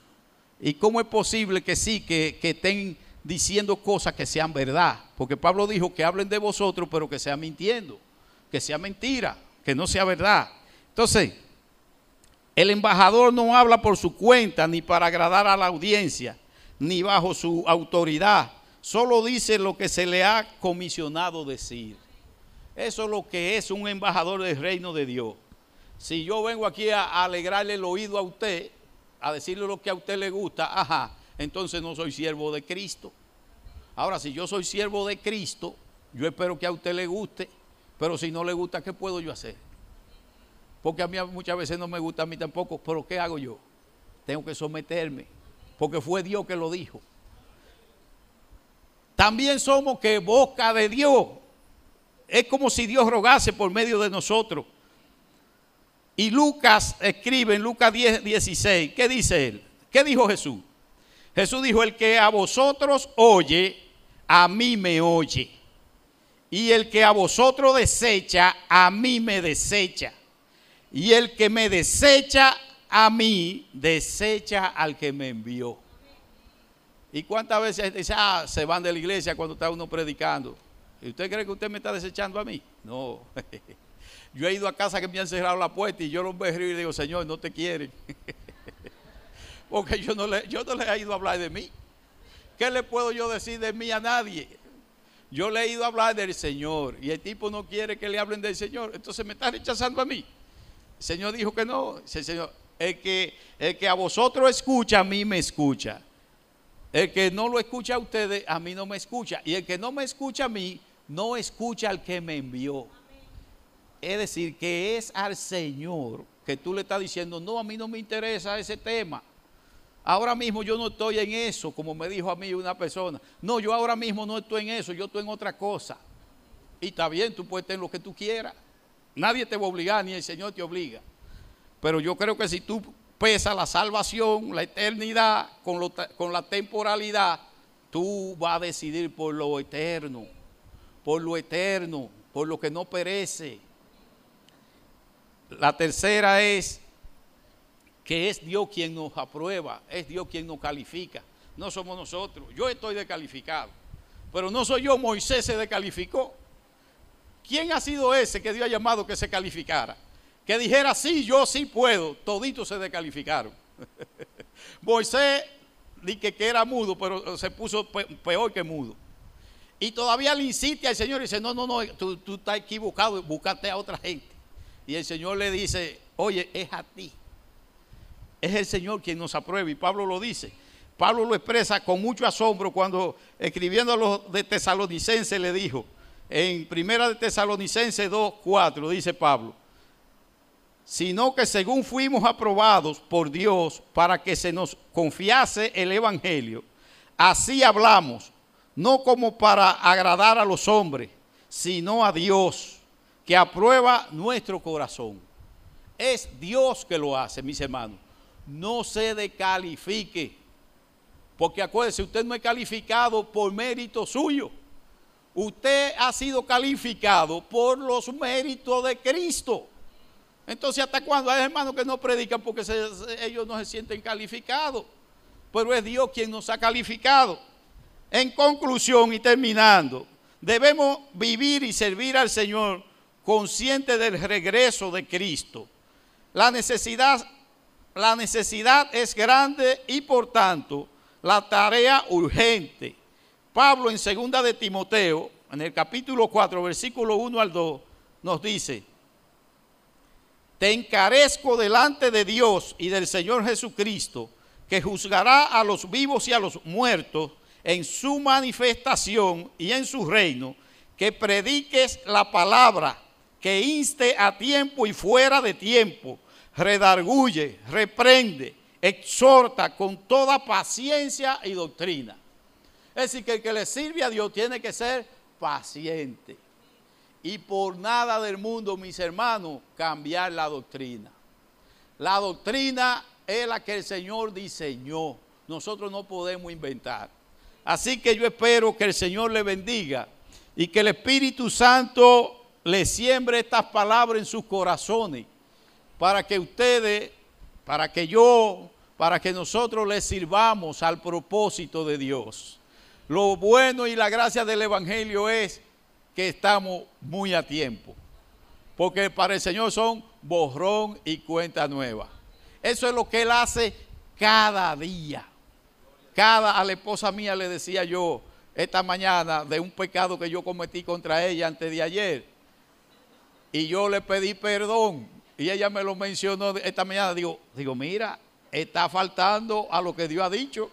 ¿Y cómo es posible que sí, que, que estén diciendo cosas que sean verdad? Porque Pablo dijo que hablen de vosotros, pero que sea mintiendo, que sea mentira que no sea verdad. Entonces, el embajador no habla por su cuenta ni para agradar a la audiencia, ni bajo su autoridad. Solo dice lo que se le ha comisionado decir. Eso es lo que es un embajador del reino de Dios. Si yo vengo aquí a alegrarle el oído a usted, a decirle lo que a usted le gusta, ajá, entonces no soy siervo de Cristo. Ahora, si yo soy siervo de Cristo, yo espero que a usted le guste pero si no le gusta, ¿qué puedo yo hacer? Porque a mí muchas veces no me gusta a mí tampoco, pero ¿qué hago yo? Tengo que someterme, porque fue Dios que lo dijo. También somos que boca de Dios. Es como si Dios rogase por medio de nosotros. Y Lucas escribe en Lucas 10, 16, ¿qué dice él? ¿Qué dijo Jesús? Jesús dijo, el que a vosotros oye, a mí me oye. Y el que a vosotros desecha, a mí me desecha. Y el que me desecha a mí, desecha al que me envió. ¿Y cuántas veces dice, ah, se van de la iglesia cuando está uno predicando? ¿Y usted cree que usted me está desechando a mí? No. Yo he ido a casa que me han cerrado la puerta y yo los veo y digo, Señor, no te quieren. Porque yo no, le, yo no le he ido a hablar de mí. ¿Qué le puedo yo decir de mí a nadie? Yo le he ido a hablar del Señor y el tipo no quiere que le hablen del Señor, entonces me está rechazando a mí. El Señor dijo que no. El que, el que a vosotros escucha, a mí me escucha. El que no lo escucha a ustedes, a mí no me escucha. Y el que no me escucha a mí, no escucha al que me envió. Es decir, que es al Señor que tú le estás diciendo, no, a mí no me interesa ese tema. Ahora mismo yo no estoy en eso, como me dijo a mí una persona. No, yo ahora mismo no estoy en eso, yo estoy en otra cosa. Y está bien, tú puedes tener lo que tú quieras. Nadie te va a obligar, ni el Señor te obliga. Pero yo creo que si tú pesas la salvación, la eternidad con, con la temporalidad, tú vas a decidir por lo eterno, por lo eterno, por lo que no perece. La tercera es que es Dios quien nos aprueba, es Dios quien nos califica, no somos nosotros. Yo estoy descalificado, pero no soy yo, Moisés se descalificó. ¿Quién ha sido ese que Dios ha llamado que se calificara? Que dijera, sí, yo sí puedo, toditos se descalificaron. Moisés dije que era mudo, pero se puso peor que mudo. Y todavía le insiste al Señor y dice, no, no, no, tú, tú estás equivocado, búscate a otra gente. Y el Señor le dice, oye, es a ti. Es el Señor quien nos aprueba. Y Pablo lo dice. Pablo lo expresa con mucho asombro cuando escribiendo a los de Tesalonicense le dijo, en primera de Tesalonicense 2, 4, dice Pablo, sino que según fuimos aprobados por Dios para que se nos confiase el Evangelio, así hablamos, no como para agradar a los hombres, sino a Dios, que aprueba nuestro corazón. Es Dios que lo hace, mis hermanos. No se decalifique. Porque acuérdese, usted no es calificado por mérito suyo. Usted ha sido calificado por los méritos de Cristo. Entonces, ¿hasta cuándo? Hay hermanos que no predican porque ellos no se sienten calificados. Pero es Dios quien nos ha calificado. En conclusión y terminando, debemos vivir y servir al Señor consciente del regreso de Cristo. La necesidad, la necesidad es grande y por tanto la tarea urgente. Pablo en segunda de Timoteo, en el capítulo 4, versículo 1 al 2, nos dice, te encarezco delante de Dios y del Señor Jesucristo, que juzgará a los vivos y a los muertos en su manifestación y en su reino, que prediques la palabra, que inste a tiempo y fuera de tiempo, redarguye, reprende, exhorta con toda paciencia y doctrina. Es decir, que el que le sirve a Dios tiene que ser paciente. Y por nada del mundo, mis hermanos, cambiar la doctrina. La doctrina es la que el Señor diseñó. Nosotros no podemos inventar. Así que yo espero que el Señor le bendiga y que el Espíritu Santo le siembre estas palabras en sus corazones para que ustedes, para que yo, para que nosotros les sirvamos al propósito de Dios. Lo bueno y la gracia del Evangelio es que estamos muy a tiempo, porque para el Señor son borrón y cuenta nueva. Eso es lo que Él hace cada día. Cada, a la esposa mía le decía yo esta mañana de un pecado que yo cometí contra ella antes de ayer. Y yo le pedí perdón y ella me lo mencionó esta mañana. Digo, digo, mira, está faltando a lo que Dios ha dicho.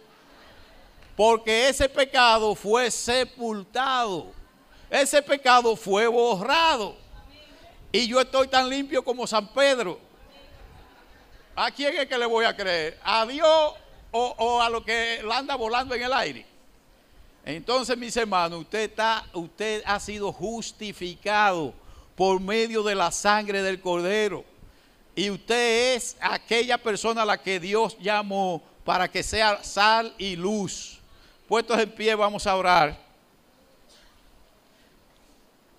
Porque ese pecado fue sepultado. Ese pecado fue borrado. Y yo estoy tan limpio como San Pedro. ¿A quién es que le voy a creer? ¿A Dios o, a lo que anda volando en el aire? Entonces, mis hermanos, usted, está, usted ha sido justificado por medio de la sangre del Cordero. Y usted es aquella persona a la que Dios llamó para que sea sal y luz. Puestos en pie, vamos a orar.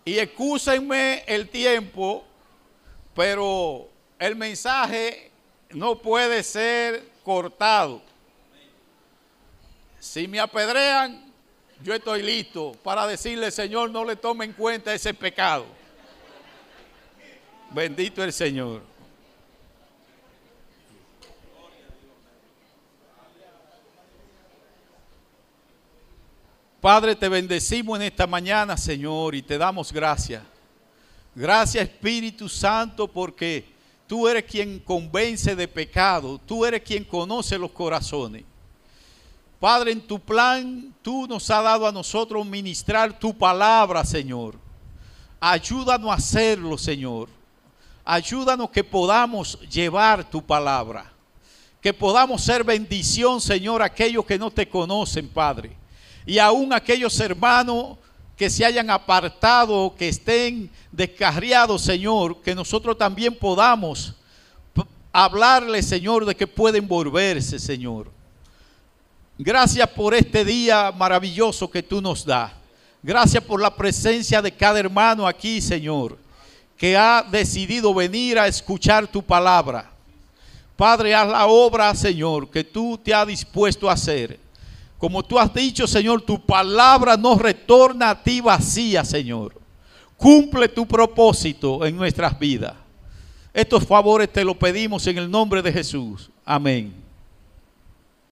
Y excúsenme el tiempo, pero el mensaje no puede ser cortado. Si me apedrean, yo estoy listo para decirle, Señor, no le tome en cuenta ese pecado. Bendito el Señor. Padre, te bendecimos en esta mañana, Señor, y te damos gracias. Gracias, Espíritu Santo, porque tú eres quien convence de pecado, tú eres quien conoce los corazones. Padre, en tu plan, tú nos has dado a nosotros ministrar tu palabra, Señor. Ayúdanos a hacerlo, Señor. Ayúdanos que podamos llevar tu palabra. Que podamos ser bendición, Señor, a aquellos que no te conocen, Padre y aún aquellos hermanos que se hayan apartado, que estén descarriados, Señor, que nosotros también podamos hablarles, Señor, de que pueden volverse, Señor. Gracias por este día maravilloso que tú nos das. Gracias por la presencia de cada hermano aquí, Señor, que ha decidido venir a escuchar tu palabra. Padre, haz la obra, Señor, que tú te has dispuesto a hacer. Como tú has dicho, Señor, tu palabra no retorna a ti vacía, Señor. Cumple tu propósito en nuestras vidas. Estos favores te los pedimos en el nombre de Jesús. Amén.